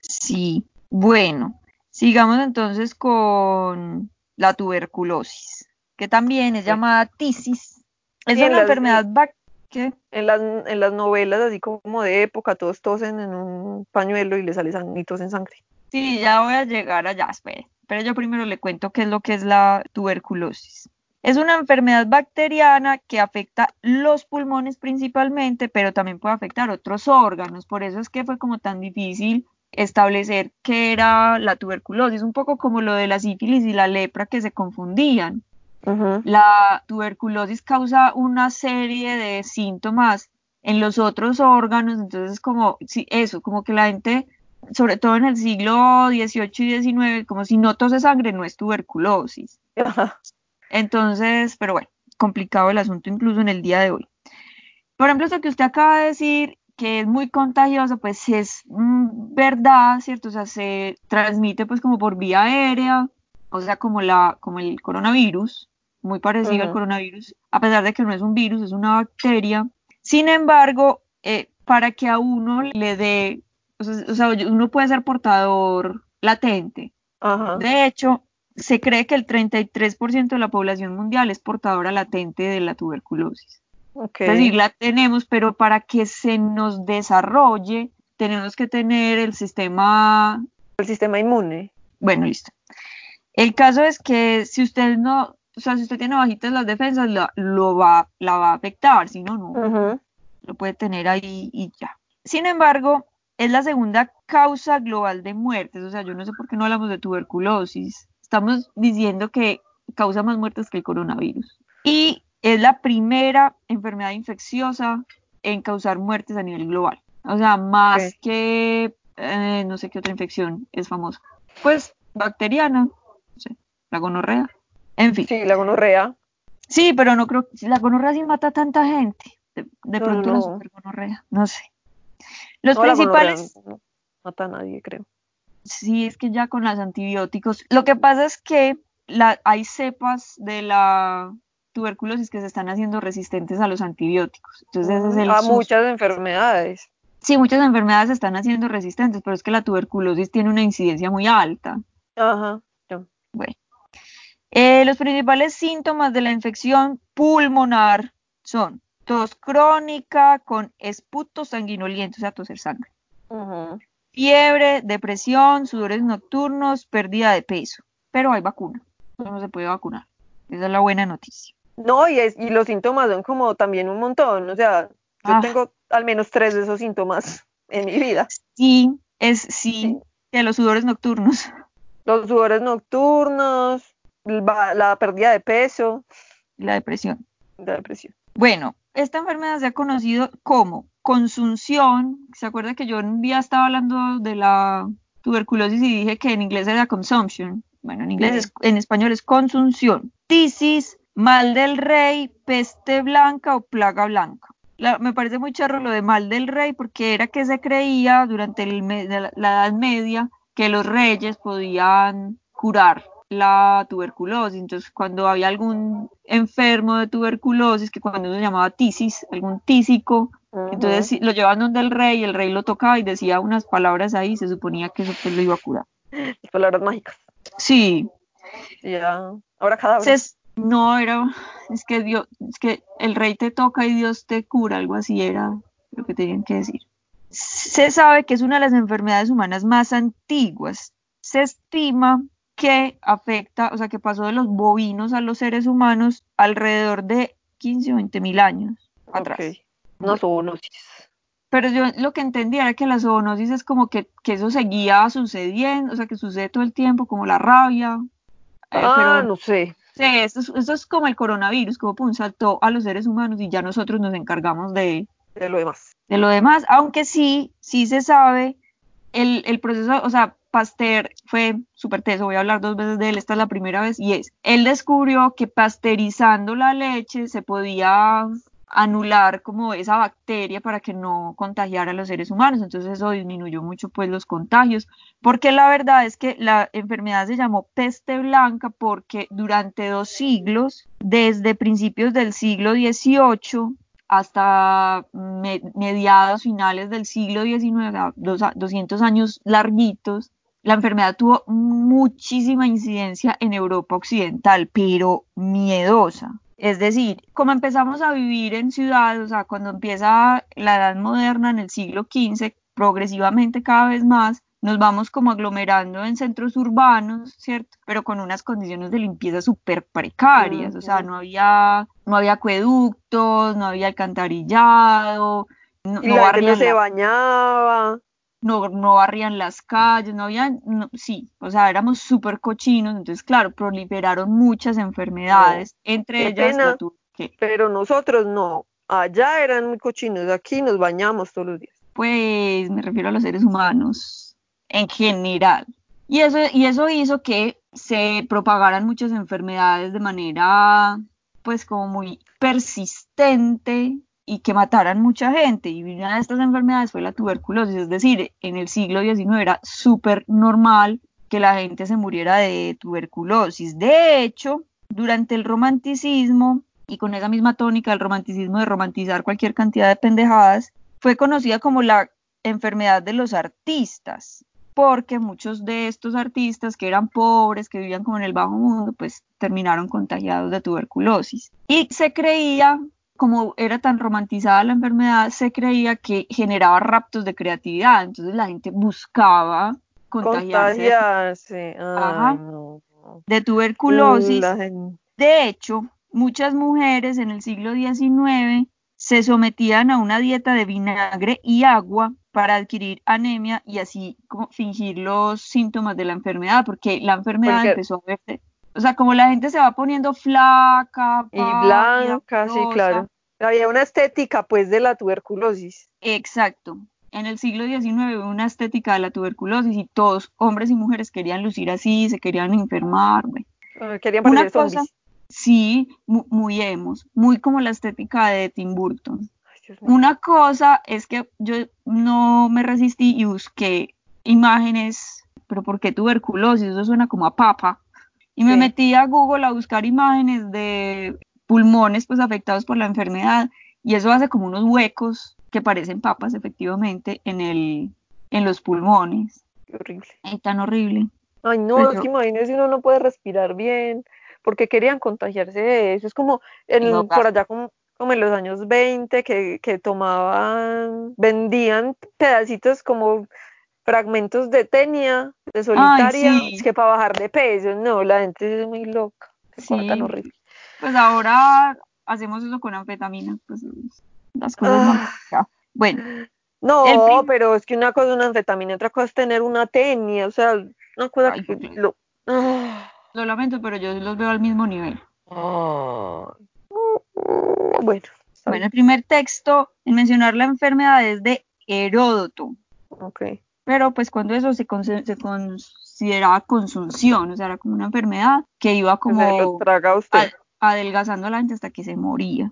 sí. Bueno, sigamos entonces con la tuberculosis, que también es llamada tisis. Es Sí, una enfermedad bac- ¿qué? En las, en las novelas, así como de época, todos tosen en un pañuelo y le sale sang- y tosen sangre. Sí, ya voy a llegar allá, espere. Pero yo primero le cuento qué es lo que es la tuberculosis. Es una enfermedad bacteriana que afecta los pulmones principalmente, pero también puede afectar otros órganos. Por eso es que fue como tan difícil establecer qué era la tuberculosis, un poco como lo de la sífilis y la lepra que se confundían. La tuberculosis causa una serie de síntomas en los otros órganos, entonces como sí, eso, como que la gente, sobre todo en el siglo XVIII y XIX, como si no tose sangre, no es tuberculosis. Entonces, pero bueno, complicado el asunto incluso en el día de hoy. Por ejemplo, eso que usted acaba de decir, que es muy contagioso, pues sí es mm, verdad, ¿cierto? O sea, se transmite pues como por vía aérea, o sea, como la, como el coronavirus, muy parecido al coronavirus, a pesar de que no es un virus, es una bacteria. Sin embargo, eh, para que a uno le dé, o sea, o sea, uno puede ser portador latente. De hecho, se cree que el 33% de la población mundial es portadora latente de la tuberculosis. Ok. Es decir, la tenemos, pero para que se nos desarrolle, tenemos que tener el sistema, El sistema inmune. bueno, listo. El caso es que si usted no, o sea, si usted tiene bajitas las defensas, la, lo va, la va a afectar, si no, no, Ujú. lo puede tener ahí y ya. Sin embargo, es la segunda causa global de muertes, o sea, yo no sé por qué no hablamos de tuberculosis. Estamos diciendo que causa más muertes que el coronavirus. Y es la primera enfermedad infecciosa en causar muertes a nivel global. O sea, más que eh, no sé qué otra infección es famosa. Pues bacteriana, no sé, la gonorrea. En fin. Sí, la gonorrea. Sí, pero no creo que la gonorrea sí mata a tanta gente. De, de No, pronto no, la no. supergonorrea, no sé. Los No, principales, no mata a nadie, creo. sí, es que ya con los antibióticos. Lo que pasa es que la, hay cepas de la tuberculosis que se están haciendo resistentes a los antibióticos. Entonces ese es Ujú. el A muchas enfermedades. Sí, muchas enfermedades se están haciendo resistentes, pero es que la tuberculosis tiene una incidencia muy alta. Ajá. Bueno, Eh, los principales síntomas de la infección pulmonar son tos crónica con esputo sanguinoliento, o sea, toser sangre, Ujú. fiebre, depresión, sudores nocturnos, pérdida de peso. Pero hay vacuna, no se puede vacunar. Esa es la buena noticia. No, y, es, y los síntomas son como también un montón. O sea, yo Ah. tengo al menos tres de esos síntomas (laughs) en mi vida. Sí, es sí, Sí. que los sudores nocturnos. (laughs) Los sudores nocturnos, la, la pérdida de peso, La depresión. la depresión. Bueno, esta enfermedad se ha conocido como consunción. ¿Se acuerda que yo un día estaba hablando de la tuberculosis y dije que en inglés era consumption? Bueno, en inglés, es- en español es consunción. Tisis, mal del rey, peste blanca o plaga blanca. La- me parece muy charro lo de mal del rey porque era que se creía durante el la, la Edad Media que los reyes podían curar la tuberculosis. Entonces, cuando había algún enfermo de tuberculosis, que cuando uno llamaba tisis, algún tísico, entonces lo llevaban donde el rey, el rey lo tocaba y decía unas palabras ahí, se suponía que eso pues, lo iba a curar. Las palabras mágicas. Sí, ya, ahora cada entonces, no era, es que Dios, es que el rey te toca y Dios te cura, algo así era lo que tenían que decir. Se sabe que es una de las enfermedades humanas más antiguas. Se estima que afecta, o sea, que pasó de los bovinos a los seres humanos alrededor de 15 o 20 mil años atrás. Ok. Una zoonosis. Pero yo lo que entendía era que la zoonosis es como que, que eso seguía sucediendo, o sea, que sucede todo el tiempo, como la rabia. eh, ah, pero no sé. Sí, esto es, esto es como el coronavirus, como pum, saltó a los seres humanos y ya nosotros nos encargamos de, De lo demás. de lo demás, aunque sí, sí se sabe el, el proceso, o sea, Pasteur fue súper teso, voy a hablar dos veces de él, esta es la primera vez, y es, él descubrió que pasteurizando la leche se podía anular como esa bacteria para que no contagiara a los seres humanos, entonces eso disminuyó mucho pues los contagios, porque la verdad es que la enfermedad se llamó peste blanca porque durante dos siglos, desde principios del siglo XVIII hasta me- mediados finales del siglo XIX, dos a- 200 años larguitos, la enfermedad tuvo muchísima incidencia en Europa occidental, pero miedosa. Es decir, como empezamos a vivir en ciudades, o sea, cuando empieza la edad moderna en el siglo XV, progresivamente cada vez más, nos vamos como aglomerando en centros urbanos, ¿cierto? Pero con unas condiciones de limpieza súper precarias, o sea, no había, no había acueductos, no había alcantarillado, no, Y no la gente no barrían se bañaba. No, no barrían las calles, no había, no- sí, o sea, éramos súper cochinos, entonces, claro, proliferaron muchas enfermedades, entre ellas la pena. tu- que, Pero nosotros no. Allá eran muy cochinos. Aquí nos bañamos todos los días. pues me refiero a los seres humanos en general. Y eso, y eso hizo que se propagaran muchas enfermedades de manera, pues, como muy persistente y que mataran mucha gente. Y una de estas enfermedades fue la tuberculosis, es decir, en el siglo XIX era súper normal que la gente se muriera de tuberculosis. De hecho, durante el romanticismo, y con esa misma tónica del romanticismo de romantizar cualquier cantidad de pendejadas, fue conocida como la enfermedad de los artistas, porque muchos de estos artistas que eran pobres, que vivían como en el bajo mundo, pues terminaron contagiados de tuberculosis. Y se creía, como era tan romantizada la enfermedad, se creía que generaba raptos de creatividad, entonces la gente buscaba contagiarse de, Contagiarse. Ajá. Ay, no. de tuberculosis. De hecho, muchas mujeres en el siglo XIX se sometían a una dieta de vinagre y agua para adquirir anemia y así como fingir los síntomas de la enfermedad, porque la enfermedad Porque- empezó a verse, o sea, como la gente se va poniendo flaca, Y blanca, sí, claro. Había una estética, pues, de la tuberculosis. Exacto. En el siglo XIX hubo una estética de la tuberculosis y todos, hombres y mujeres, querían lucir así, se querían enfermar. bueno. Ah, Querían Una cosa, sí, mu- muy emos, muy como la estética de Tim Burton. Ay. Una cosa es que yo no me resistí y busqué imágenes, pero ¿por qué tuberculosis? Eso suena como a papa. Y me Sí. metí a Google a buscar imágenes de pulmones pues afectados por la enfermedad y eso hace como unos huecos que parecen papas efectivamente en el en los pulmones. Qué horrible. Es tan horrible. Ay, no, Pero- es que imagínese uno no puede respirar bien, porque querían contagiarse de eso. Es como en, no por allá como, como en los años 20 que, que tomaban, vendían pedacitos como fragmentos de tenia, de solitaria, sí. es que para bajar de peso. No, la gente es muy loca. Qué cosa tan Sí. horrible. Pues ahora hacemos eso con anfetamina, pues las cosas van Ah. Bueno, No, pero es que una cosa es una anfetamina, otra cosa es tener una tenia, o sea, una cosa Ay, que lo... Ah. lo lamento, pero yo los veo al mismo nivel. Ah. Bueno, Bueno, el primer texto en mencionar la enfermedad es de Heródoto, bien, ok. Pero pues cuando eso se, consideraba consunción, o sea, era como una enfermedad que iba Que se lo como traga usted. a- adelgazando a la gente hasta que se moría.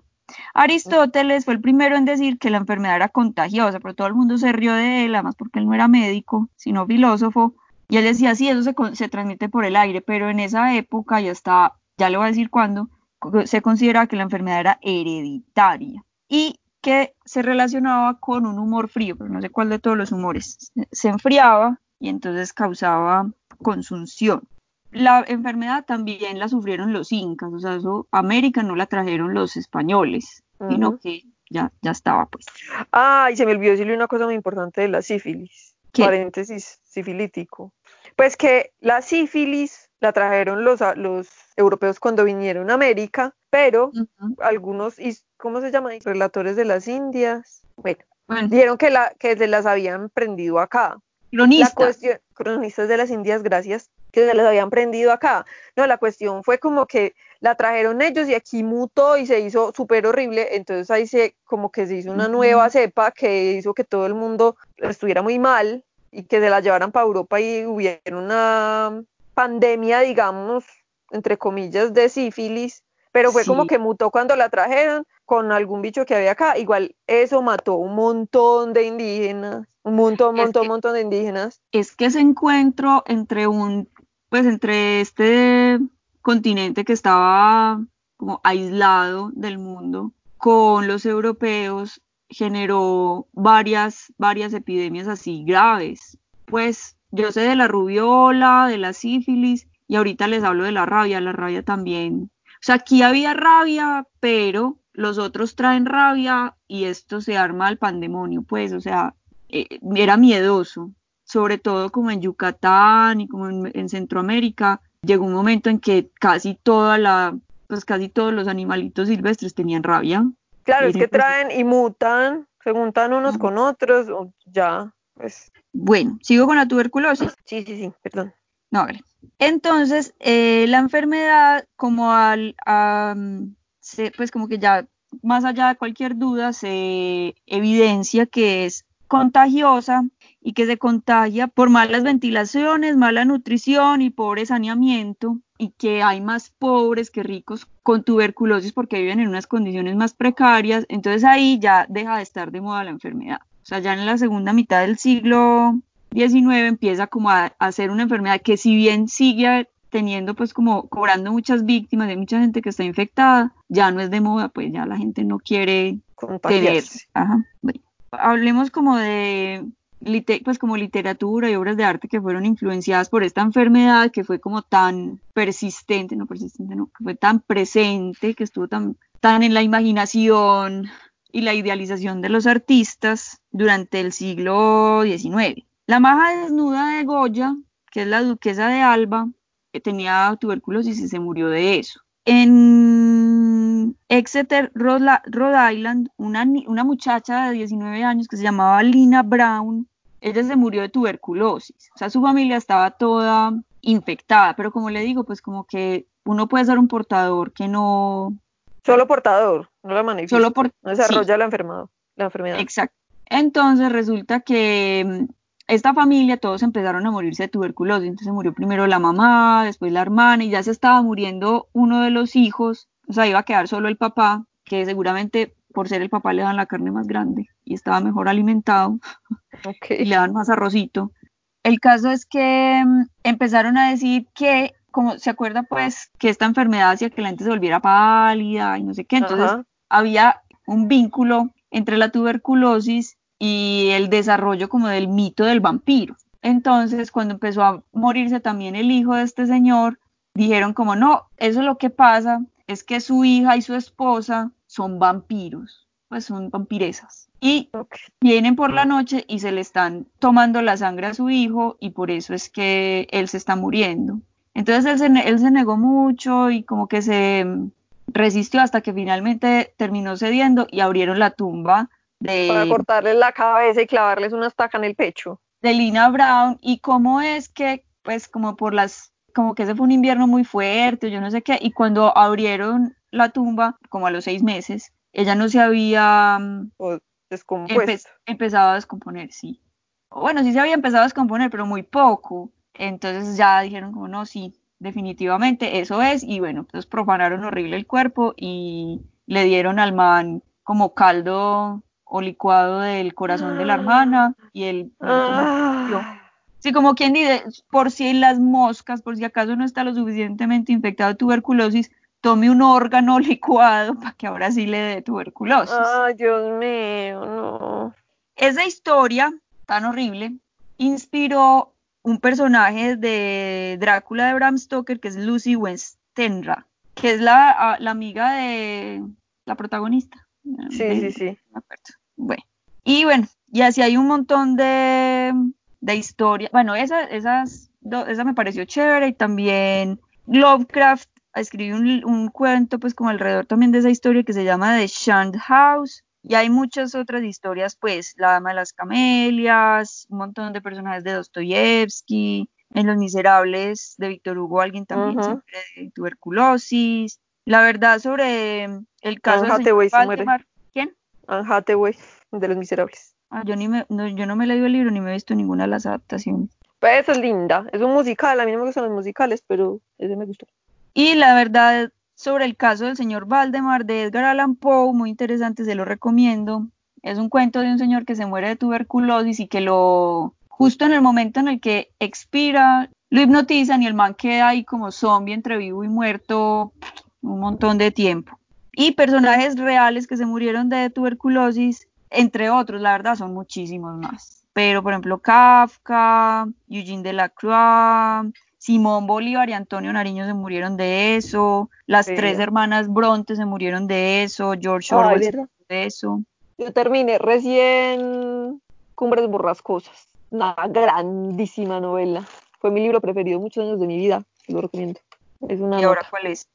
Aristóteles fue el primero en decir que la enfermedad era contagiosa, pero todo el mundo se rió de él, además porque él no era médico, sino filósofo, y él decía, sí, eso se, se transmite por el aire, pero en esa época, ya está, ya le voy a decir cuándo, se consideraba que la enfermedad era hereditaria y que se relacionaba con un humor frío, pero no sé cuál de todos los humores, se- enfriaba y entonces causaba consunción la enfermedad también la sufrieron los incas, o sea, eso América no la trajeron los españoles, sino que ya, ya estaba pues. Ah, y se me olvidó decirle una cosa muy importante de la sífilis. ¿Qué? Paréntesis sifilítico. Pues que la sífilis la trajeron los, los europeos cuando vinieron a América, pero algunos, ¿cómo se llama? Relatores de las Indias. Bueno, Bueno, dijeron que, la, que se las habían prendido acá. La cronista. cuestión, cronistas de las Indias, gracias, que se les habían prendido acá. No, la cuestión fue como que la trajeron ellos y aquí mutó y se hizo súper horrible, entonces ahí se como que se hizo una nueva cepa que hizo que todo el mundo estuviera muy mal y que se la llevaran para Europa y hubiera una pandemia, digamos, entre comillas, de sífilis, pero fue como que mutó cuando la trajeron con algún bicho que había acá. Igual eso mató un montón de indígenas, un montón, un montón, un montón de indígenas. Es que ese encuentro entre un, pues entre este continente que estaba como aislado del mundo con los europeos generó varias, varias epidemias así graves. Pues yo sé de la rubiola, de la sífilis, y ahorita les hablo de la rabia, la rabia también. O sea, aquí había rabia, pero los otros traen rabia y esto se arma al pandemonio, pues, o sea, eh, era miedoso, sobre todo como en Yucatán y como en, Centroamérica, llegó un momento en que casi toda la, pues casi todos los animalitos silvestres tenían rabia. Claro, es que traen y mutan, se juntan unos con otros, ya, pues. Bueno, sigo con la tuberculosis. Sí, sí, sí, perdón. No, vale. Entonces, eh, la enfermedad, como al, pues como que ya más allá de cualquier duda, se evidencia que es contagiosa y que se contagia por malas ventilaciones, mala nutrición y pobre saneamiento y que hay más pobres que ricos con tuberculosis porque viven en unas condiciones más precarias, entonces ahí ya deja de estar de moda la enfermedad. O sea, ya en la segunda mitad del siglo XIX empieza como a, a ser una enfermedad que si bien sigue teniendo pues como cobrando muchas víctimas, hay mucha gente que está infectada, ya no es de moda, pues ya la gente no quiere tener. Ajá. hablemos como de pues como literatura y obras de arte que fueron influenciadas por esta enfermedad que fue como tan persistente, no persistente, no, que fue tan presente, que estuvo tan, tan en la imaginación y la idealización de los artistas durante el siglo XIX. La maja desnuda de Goya, que es la duquesa de Alba, tenía tuberculosis y se murió de eso. En Exeter, Rhode Island, una, una muchacha de 19 años que se llamaba Lina Brown, ella se murió de tuberculosis. O sea, su familia estaba toda infectada, pero como le digo, pues como que uno puede ser un portador que no... Solo portador, no la manifiesta. Solo por... No desarrolla la, enfermedad, la enfermedad. Exacto. Entonces resulta que esta familia todos empezaron a morirse de tuberculosis, entonces murió primero la mamá, después la hermana y ya se estaba muriendo uno de los hijos, o sea, iba a quedar solo el papá, que seguramente por ser el papá le dan la carne más grande y estaba mejor alimentado (laughs) y le dan más arrocito. El caso es que mm, empezaron a decir que, como se acuerda pues, que esta enfermedad hacía que la gente se volviera pálida y no sé qué, entonces había un vínculo entre la tuberculosis y el desarrollo como del mito del vampiro. Entonces, cuando empezó a morirse también el hijo de este señor, dijeron como no, eso lo que pasa es que su hija y su esposa son vampiros, pues son vampiresas. Y vienen por la noche y se le están tomando la sangre a su hijo y por eso es que él se está muriendo. Entonces él se, él se negó mucho y como que se resistió hasta que finalmente terminó cediendo y abrieron la tumba para cortarles la cabeza y clavarles una estaca en el pecho. De Lina Brown, y cómo es que, pues, como por las, como que ese fue un invierno muy fuerte, yo no sé qué, y cuando abrieron la tumba, como a los seis meses, ella no se había mm, descompuesto. empezado a descomponer, sí. Bueno, sí se había empezado a descomponer, pero muy poco. Entonces ya dijeron como no, sí, definitivamente eso es. Y bueno, entonces profanaron horrible el cuerpo y le dieron al man como caldo o licuado del corazón de la hermana y el... Ah. Sí, como quien dice, por si las moscas, por si acaso no está lo suficientemente infectado de tuberculosis, tome un órgano (laughs) licuado para que ahora sí le dé tuberculosis. Ay, Dios mío, no. Esa historia tan horrible inspiró un personaje de Drácula de Bram Stoker que es Lucy Westenra, que es la, la amiga de la protagonista. Sí, sí, sí. Bueno, y bueno, y así hay un montón de, de historias. Bueno, esa, esas, esa me pareció chévere y también Lovecraft escribió un, un, cuento pues como alrededor también de esa historia que se llama The Shunned House y hay muchas otras historias pues La Dama de las Camelias, un montón de personajes de Dostoyevsky, en Los Miserables de Víctor Hugo alguien también Ujú. se muere de tuberculosis. La verdad sobre el caso Anne Hathaway se muere. ¿Quién? Anne Hathaway, de Los Miserables. Ah, yo, ni me, no, yo no me he leído el libro ni me he visto ninguna de las adaptaciones. Pues esa es linda. Es un musical. A mí no me gustan los musicales, pero ese me gustó. Y la verdad sobre el caso del señor Valdemar de Edgar Allan Poe, muy interesante, se lo recomiendo. Es un cuento de un señor que se muere de tuberculosis y que lo, justo en el momento en el que expira, lo hipnotizan y el man queda ahí como zombie entre vivo y muerto un montón de tiempo. Y personajes reales que se murieron de tuberculosis, entre otros, la verdad, son muchísimos más. Pero, por ejemplo, Kafka, Eugene Delacroix, Simón Bolívar y Antonio Nariño se murieron de eso, las Sí. tres hermanas Bronte se murieron de eso, George Orwell se murió de eso. Yo terminé recién Cumbres Borrascosas. Una grandísima novela. Fue mi libro preferido muchos años de mi vida. Lo recomiendo. Es una ¿Y ahora cuál es?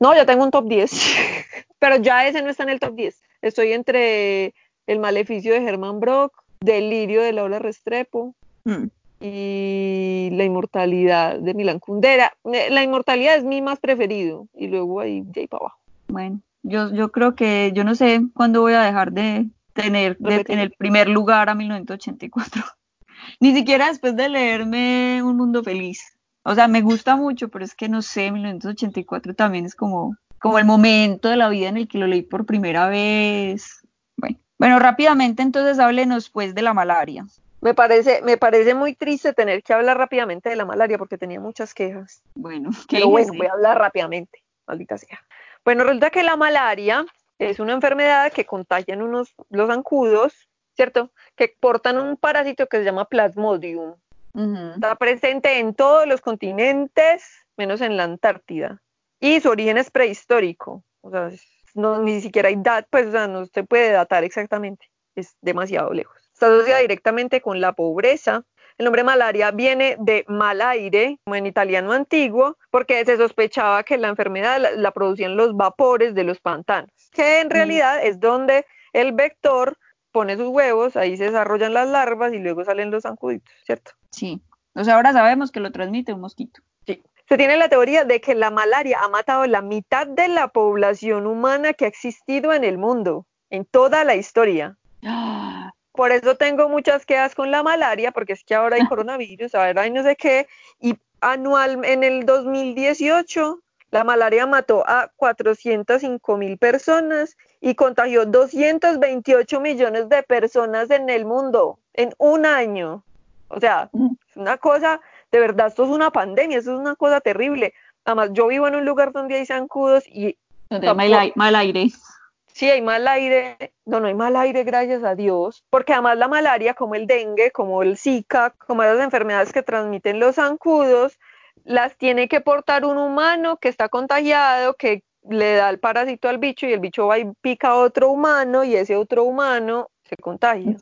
No, ya tengo un top 10. (laughs) Pero ya ese no está en el top 10. Estoy entre El Maleficio de Herman Brock, Delirio de Laura Restrepo Hmm. y La Inmortalidad de Milan Kundera. Eh, La Inmortalidad es mi más preferido. Y luego ahí, de ahí para abajo. Bueno, yo, yo creo que yo no sé cuándo voy a dejar de tener de- en el primer lugar a 1984. (laughs) Ni siquiera después de leerme Un Mundo Feliz. O sea, me gusta mucho, pero es que no sé, 1984 también es como, como el momento de la vida en el que lo leí por primera vez. Bueno, bueno, rápidamente entonces háblenos pues de la malaria. Me parece, me parece muy triste tener que hablar rápidamente de la malaria porque tenía muchas quejas. Bueno, (laughs) ¿qué Pero bueno, voy a hablar rápidamente, maldita sea. Bueno, resulta que la malaria es una enfermedad que contagian unos, los zancudos, ¿cierto? Que portan un parásito que se llama Plasmodium. Está presente en todos los continentes, menos en la Antártida. Y su origen es prehistórico. O sea, no, ni siquiera hay dat, pues, o sea, no se puede datar exactamente. Es demasiado lejos. Está asociada directamente con la pobreza. El nombre malaria viene de mal aire, como en italiano antiguo, porque se sospechaba que la enfermedad la, la producían los vapores de los pantanos, que en realidad es donde el vector pone sus huevos, ahí se desarrollan las larvas y luego salen los zancuditos, ¿cierto? Sí. O sea, ahora sabemos que lo transmite un mosquito. Sí. Se tiene la teoría de que la malaria ha matado la mitad de la población humana que ha existido en el mundo, en toda la historia. ¡Ah! (gasps) Por eso tengo muchas quejas con la malaria, porque es que ahora hay (laughs) coronavirus, ahora hay no sé qué, y anual en el 2018 la malaria mató a 405 mil personas y contagió 228 millones de personas en el mundo en un año. O sea, es una cosa, de verdad, esto es una pandemia, esto es una cosa terrible. Además, yo vivo en un lugar donde hay zancudos y Donde hay mal, ai- mal aire. Sí, hay mal aire. No, no hay mal aire, gracias a Dios. Porque además la malaria, como el dengue, como el Zika, como esas enfermedades que transmiten los zancudos, las tiene que portar un humano que está contagiado, que le da el parásito al bicho y el bicho va y pica a otro humano y ese otro humano se contagia.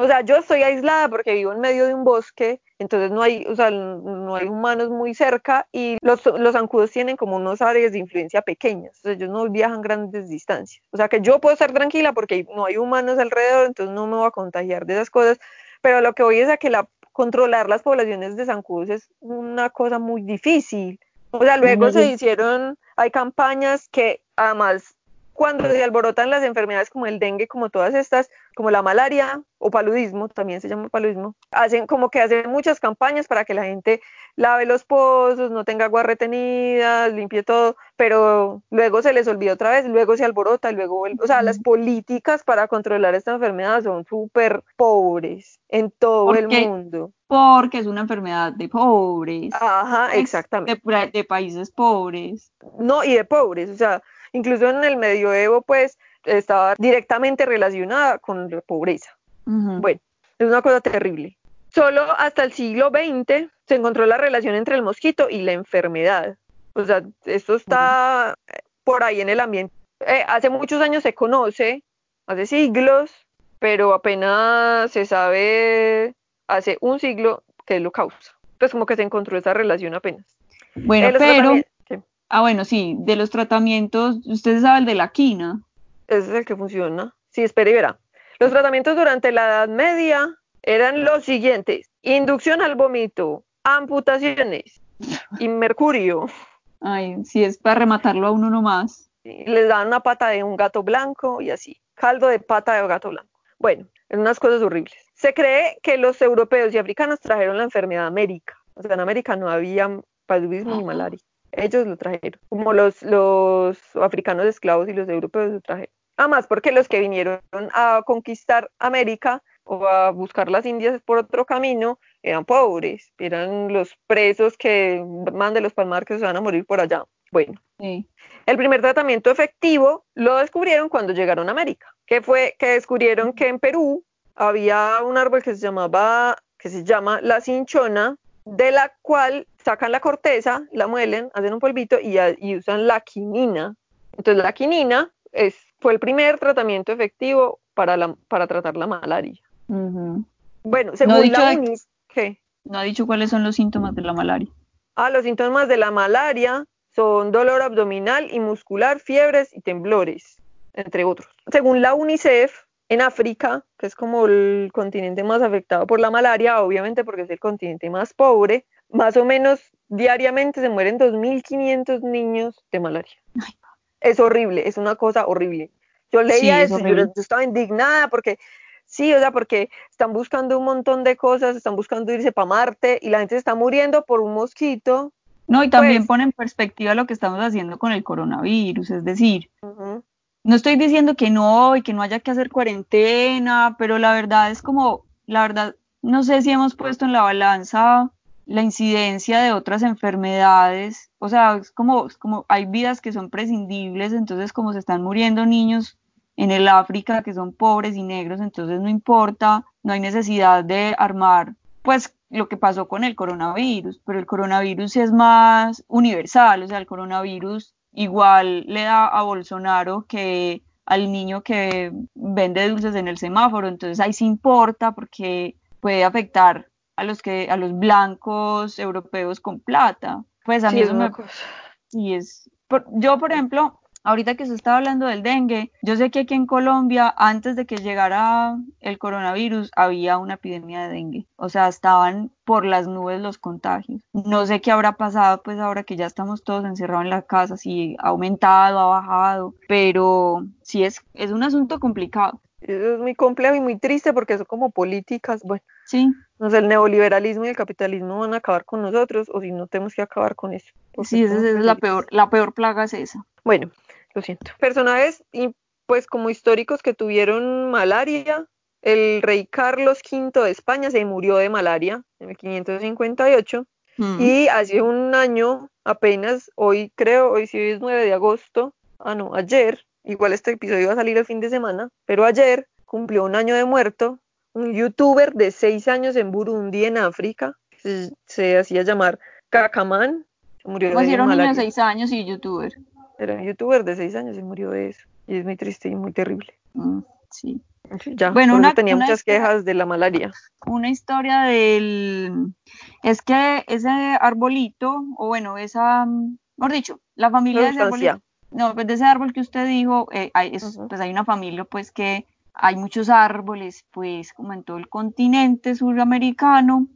O sea, yo estoy aislada porque vivo en medio de un bosque, entonces no hay, o sea, no hay humanos muy cerca y los, los zancudos tienen como unos áreas de influencia pequeñas, ellos no viajan grandes distancias. O sea, que yo puedo estar tranquila porque no hay humanos alrededor, entonces no me voy a contagiar de esas cosas, pero lo que voy es a que la, controlar las poblaciones de zancudos es una cosa muy difícil. O sea, luego se hicieron, hay campañas que además cuando se alborotan las enfermedades como el dengue, como todas estas, como la malaria o paludismo, también se llama paludismo, hacen como que hacen muchas campañas para que la gente lave los pozos, no tenga agua retenida, limpie todo, pero luego se les olvida otra vez, luego se alborota, luego vuelve. O sea, las políticas para controlar esta enfermedad son súper pobres en todo ¿Por el qué? mundo. Porque es una enfermedad de pobres. Ajá, exactamente. De, de países pobres. No, y de pobres, o sea, incluso en el medioevo, pues, estaba directamente relacionada con la pobreza. Ujú. Bueno, es una cosa terrible. Solo hasta el siglo XX se encontró la relación entre el mosquito y la enfermedad. O sea, esto está eh, por ahí en el ambiente. Eh, hace muchos años se conoce, hace siglos, pero apenas se sabe hace un siglo qué lo causa. Pues como que se encontró esa relación apenas. Bueno, Eh, pero, ah, bueno, sí, de los tratamientos, usted sabe el de la quina. ese es el que funciona. Sí, espere y verá. Los tratamientos durante la Edad Media eran los siguientes. inducción al vómito, amputaciones y mercurio. Ay, si es para rematarlo a uno nomás. Les dan una pata de un gato blanco y así. Caldo de pata de gato blanco. Bueno, en unas cosas horribles. Se cree que los europeos y africanos trajeron la enfermedad a América. O sea, en América no había paludismo ni malaria. Ellos lo trajeron. Como los, los africanos esclavos y los europeos lo trajeron. Además, porque los que vinieron a conquistar América o a buscar las Indias por otro camino eran pobres, eran los presos que van de los palmar que se van a morir por allá. Bueno, Sí. el primer tratamiento efectivo lo descubrieron cuando llegaron a América, que fue que descubrieron que en Perú había un árbol que se llamaba, que se llama la cinchona, de la cual sacan la corteza, la muelen, hacen un polvito y, usan la quinina. Entonces la quinina es, fue el primer tratamiento efectivo para, la, para tratar la malaria. Bueno, según la UNI, ¿qué? No ha dicho cuáles son los síntomas de la malaria. Ah, los síntomas de la malaria son dolor abdominal y muscular, fiebres y temblores, entre otros. Según la UNICEF, en África, que es como el continente más afectado por la malaria, obviamente porque es el continente más pobre, más o menos diariamente se mueren 2.500 niños de malaria. Ay. Es horrible, es una cosa horrible. Yo leía Sí, es eso, y yo, estaba indignada porque Sí, o sea, porque están buscando un montón de cosas, están buscando irse para Marte y la gente se está muriendo por un mosquito. No, y también Pues- pone en perspectiva lo que estamos haciendo con el coronavirus, es decir, no estoy diciendo que no y que no haya que hacer cuarentena, pero la verdad es como, la verdad, no sé si hemos puesto en la balanza la incidencia de otras enfermedades, o sea, es como, como hay vidas que son prescindibles, entonces como se están muriendo niños en el África que son pobres y negros, entonces no importa, no hay necesidad de armar, pues lo que pasó con el coronavirus, pero el coronavirus es más universal, o sea, el coronavirus igual le da a Bolsonaro que al niño que vende dulces en el semáforo, entonces ahí sí importa porque puede afectar a los que a los blancos europeos con plata. Pues a Sí, mí eso una me. Sí, es. por- yo, por ejemplo, ahorita que se estaba hablando del dengue, yo sé que aquí en Colombia, antes de que llegara el coronavirus, había una epidemia de dengue. O sea, estaban por las nubes los contagios. No sé qué habrá pasado, pues ahora que ya estamos todos encerrados en la casa, si ha aumentado, ha bajado, pero sí es, es un asunto complicado. Eso es muy complejo y muy triste porque son como políticas, bueno, Sí, sé, el neoliberalismo y el capitalismo van a acabar con nosotros o si no tenemos que acabar con eso. sí, esa es la peor, la peor plaga es esa. Bueno, lo siento. Personajes y pues como históricos que tuvieron malaria, el rey Carlos V de España se murió de malaria en el 558 Mm. y hace un año apenas, hoy creo, hoy sí es 9 de agosto, ah no, ayer, igual este episodio va a salir el fin de semana, pero ayer cumplió un año de muerto un youtuber de 6 años en Burundi, en África, se, se hacía llamar Kakaman, se murió si de era un niño de seis años y youtuber. Era un youtuber de 6 años y murió de eso. Y es muy triste y muy terrible. Mm, sí. Ya, Bueno, una- tenía una muchas historia- quejas de la malaria. una historia del... Es que ese arbolito, o bueno, esa, mejor dicho, la familia de ese arbolito, no, pues de ese árbol que usted dijo, eh, hay, es- pues hay una familia pues que hay muchos árboles, pues como en todo el continente suramericano,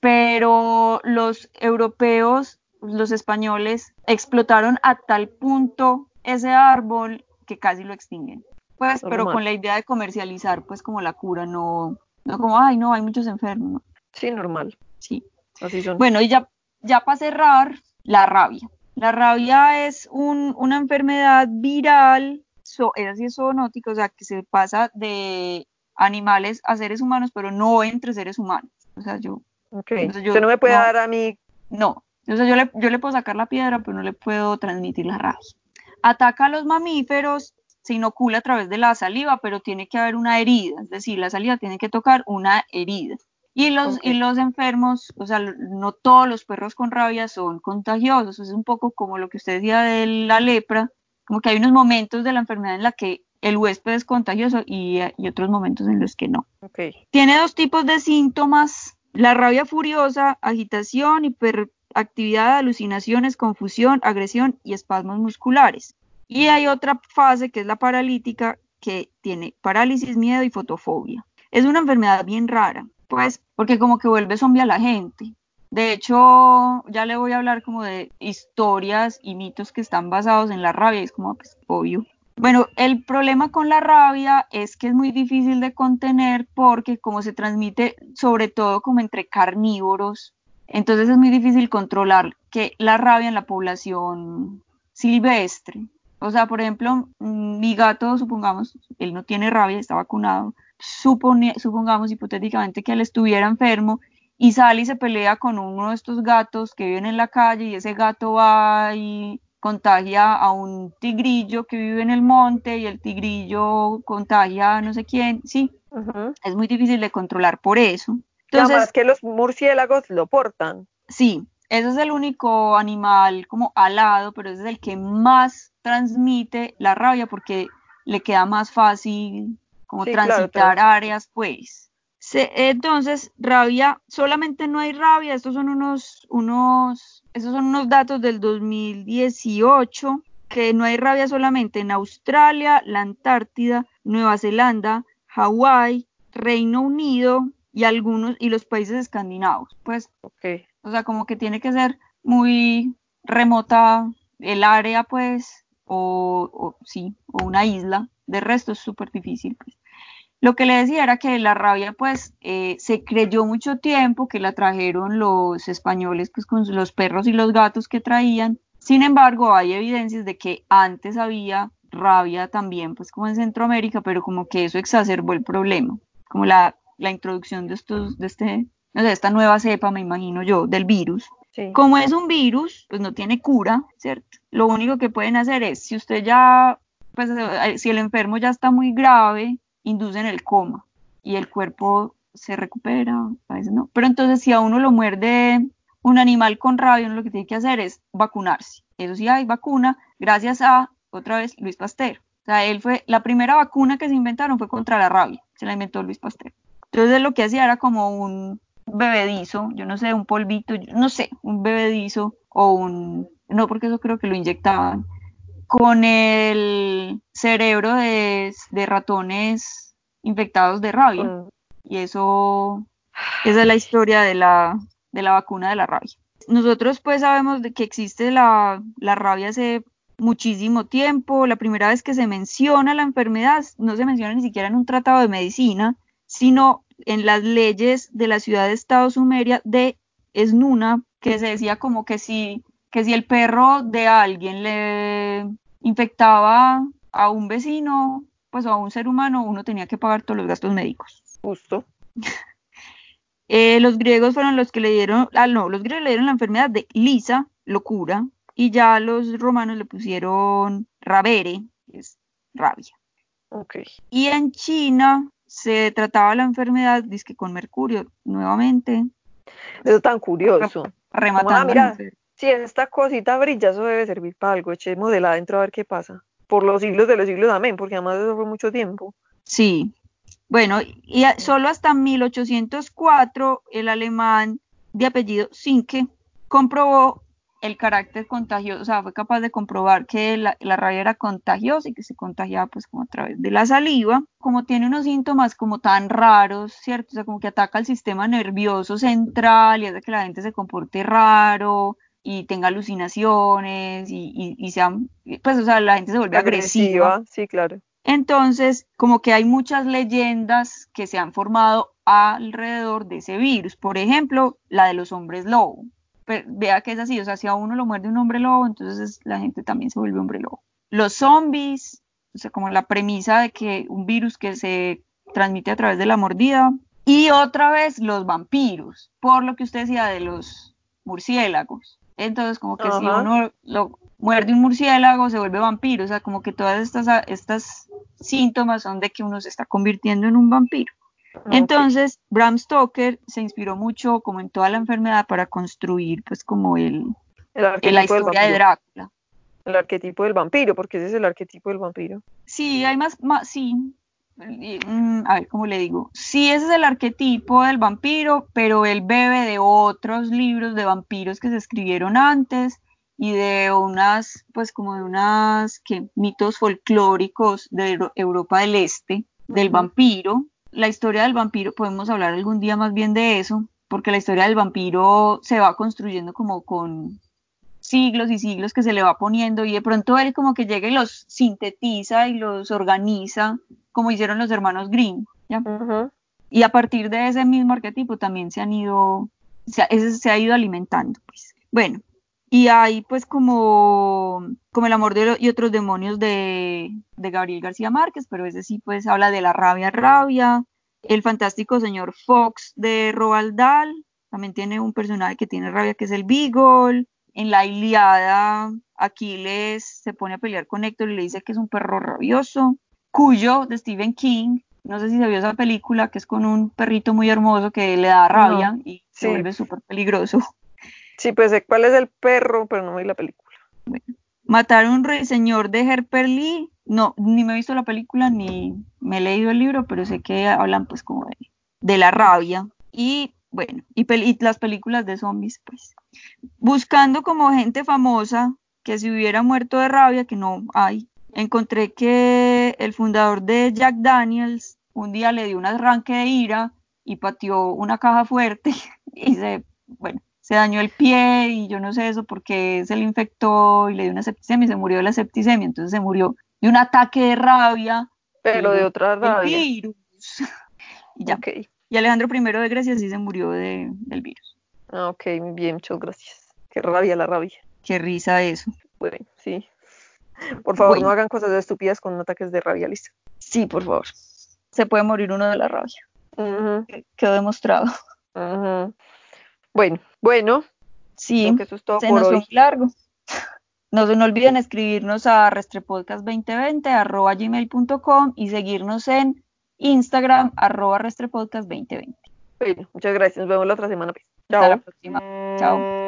pero los europeos, los españoles, explotaron a tal punto ese árbol que casi lo extinguen. Pues, pero con la idea de comercializar, pues como la cura, no, no como, ay, no, hay muchos enfermos. Sí, normal. Sí. Así son. Bueno, y ya, ya para cerrar, la rabia. La rabia es un- una enfermedad viral, so, es así es zoonótica, o sea, que se pasa de animales a seres humanos, pero no entre seres humanos. O sea, yo, Ok. entonces yo- Usted no me puede no. dar a mí. no. O sea, yo le, yo le puedo sacar la piedra, pero no le puedo transmitir la rabia. Ataca a los mamíferos, se inocula a través de la saliva, pero tiene que haber una herida, es decir, la saliva tiene que tocar una herida. Y los, Ok. y los enfermos, o sea, no todos los perros con rabia son contagiosos, es un poco como lo que usted decía de la lepra, como que hay unos momentos de la enfermedad en la que el huésped es contagioso y, y otros momentos en los que no. Tiene dos tipos de síntomas, la rabia furiosa, agitación, hiperactividad, alucinaciones, confusión, agresión y espasmos musculares. Y hay otra fase que es la paralítica, que tiene parálisis, miedo y fotofobia. Es una enfermedad bien rara, pues, porque como que vuelve zombie a la gente. De hecho, ya le voy a hablar como de historias y mitos que están basados en la rabia, es como pues, obvio. Bueno, el problema con la rabia es que es muy difícil de contener porque como se transmite sobre todo como entre carnívoros, entonces es muy difícil controlar que la rabia en la población silvestre. O sea, por ejemplo, mi gato, supongamos, él no tiene rabia, está vacunado, supongamos hipotéticamente que él estuviera enfermo y sale y se pelea con uno de estos gatos que viven en la calle y ese gato va y contagia a un tigrillo que vive en el monte y el tigrillo contagia a no sé quién, sí, es muy difícil de controlar por eso. Entonces, que los murciélagos lo portan. Sí, ese es el único animal como alado, pero ese es el que más transmite la rabia porque le queda más fácil como transitar áreas, pues. Entonces, rabia, solamente no hay rabia, estos son unos, unos, estos son unos datos del 2018, que no hay rabia solamente en Australia, la Antártida, Nueva Zelanda, Hawái, Reino Unido y algunos, y los países escandinavos. Pues, okay. o sea, como que tiene que ser muy remota el área, pues, o, o sí, o una isla. De resto es súper difícil. Pues. Lo que le decía era que la rabia, pues, eh, se creyó mucho tiempo que la trajeron los españoles, pues, con los perros y los gatos que traían. Sin embargo, hay evidencias de que antes había rabia también, pues, como en Centroamérica, pero como que eso exacerbó el problema, como la, la introducción de estos, de este, no sé, esta nueva cepa, me imagino yo, del virus. Como es un virus, pues no tiene cura, ¿cierto? Lo único que pueden hacer es, si usted ya, pues, eh, si el enfermo ya está muy grave, inducen el coma y el cuerpo se recupera, a veces no. Pero entonces si a uno lo muerde un animal con rabia, uno lo que tiene que hacer es vacunarse. Eso sí hay vacuna, gracias a, otra vez, Luis Pasteur. O sea, él fue, la primera vacuna que se inventaron fue contra la rabia, se la inventó Luis Pasteur. Entonces lo que hacía era como un bebedizo, yo no sé, un polvito, no sé, un bebedizo o un, no porque eso creo que lo inyectaban, con el cerebro de, ratones infectados de rabia. Mm. Y eso, esa es la historia de la, de la vacuna de la rabia. Nosotros pues sabemos que existe la, la rabia hace muchísimo tiempo. La primera vez que se menciona la enfermedad no se menciona ni siquiera en un tratado de medicina, sino en las leyes de la ciudad de Estado Sumeria de Esnuna, que se decía como que si, que si el perro de alguien le infectaba a un vecino, pues a un ser humano, uno tenía que pagar todos los gastos médicos. Justo. (laughs) Eh, los griegos fueron los que le dieron, ah, no, los griegos le dieron la enfermedad de lisa, locura, y ya los romanos le pusieron rabere, que es rabia. Okay. Y en China se trataba la enfermedad, que con mercurio, nuevamente. Eso tan curioso. Rematando. Ah, si esta cosita brilla, eso debe servir para algo. Echemos de adentro a ver qué pasa. Por los siglos de los siglos, amén, porque además eso fue mucho tiempo. Sí. Bueno, y solo hasta 1804 el alemán de apellido Sinke comprobó el carácter contagioso, o sea, fue capaz de comprobar que la, la, rabia era contagiosa y que se contagiaba pues como a través de la saliva, como tiene unos síntomas como tan raros, ¿cierto? O sea, como que ataca el sistema nervioso central y hace que la gente se comporte raro, y tenga alucinaciones y, y, sean, pues, o sea, la gente se vuelve agresiva. Sí, claro. Entonces, como que hay muchas leyendas que se han formado alrededor de ese virus. Por ejemplo, la de los hombres lobo. vea que es así, o sea, si a uno lo muerde un hombre lobo, entonces la gente también se vuelve hombre lobo. Los zombies, o sea, como la premisa de que un virus que se transmite a través de la mordida. Y otra vez los vampiros, por lo que usted decía de los murciélagos. Entonces, como que si uno lo muerde un murciélago, se vuelve vampiro. O sea, como que todas estas, estas síntomas son de que uno se está convirtiendo en un vampiro. Entonces, Bram Stoker se inspiró mucho, como en toda la enfermedad, para construir, pues, como el, la historia de Drácula. El arquetipo del vampiro, porque ese es el arquetipo del vampiro. Sí, hay más, más sí, a ver, ¿cómo le digo? Sí, ese es el arquetipo del vampiro, pero él bebe de otros libros de vampiros que se escribieron antes y de unas, pues como de unas, que mitos folclóricos de Europa del Este, del vampiro. la historia del vampiro, podemos hablar algún día más bien de eso, porque la historia del vampiro se va construyendo como con siglos y siglos que se le va poniendo y de pronto él como que llega y los sintetiza y los organiza como hicieron los hermanos Grimm, ¿ya? Y a partir de ese mismo arquetipo también se han ido, se, ese se ha ido alimentando, pues. Bueno, y hay pues como, como el amor de, y otros demonios de, de Gabriel García Márquez, pero ese sí pues habla de la rabia, rabia, el fantástico señor Fox de Roald Dahl, también tiene un personaje que tiene rabia que es el Beagle, en la Iliada, Aquiles se pone a pelear con Héctor y le dice que es un perro rabioso. Cuyo, de Stephen King, no sé si se vio esa película, que es con un perrito muy hermoso que le da rabia y se vuelve súper peligroso. Sí, pues sé cuál es el perro, pero no vi la película. Matar a un señor de Herper Lee, no, ni me he visto la película ni me he leído el libro, pero sé que hablan pues como de, de la rabia. Y bueno, y, las películas de zombies, pues. Buscando como gente famosa que si hubiera muerto de rabia, que no hay, encontré que el fundador de Jack Daniels un día le dio un arranque de ira y pateó una caja fuerte (laughs) y se, bueno, se dañó el pie y yo no sé eso porque se le infectó y le dio una septicemia y se murió de la septicemia, entonces se murió de un ataque de rabia. Pero de otra rabia. virus. (laughs) y ya. Y Alejandro I de Grecia sí se murió de, del virus. Ah, ok, bien, muchas gracias. Qué rabia la rabia. Qué risa eso. Bueno, sí. Por favor, no hagan cosas estúpidas con ataques de rabia, ¿listo? Sí, por favor. Se puede morir uno de la rabia. Quedó demostrado. Bueno, bueno. Sí, que eso es todo se nos hoy. largo. (laughs) No se olviden escribirnos a restrepodcast2020 gmail.com y seguirnos en Instagram, arroba restrepodcast2020. Bueno, muchas gracias. Nos vemos la otra semana. Pues. Hasta la próxima. Chao.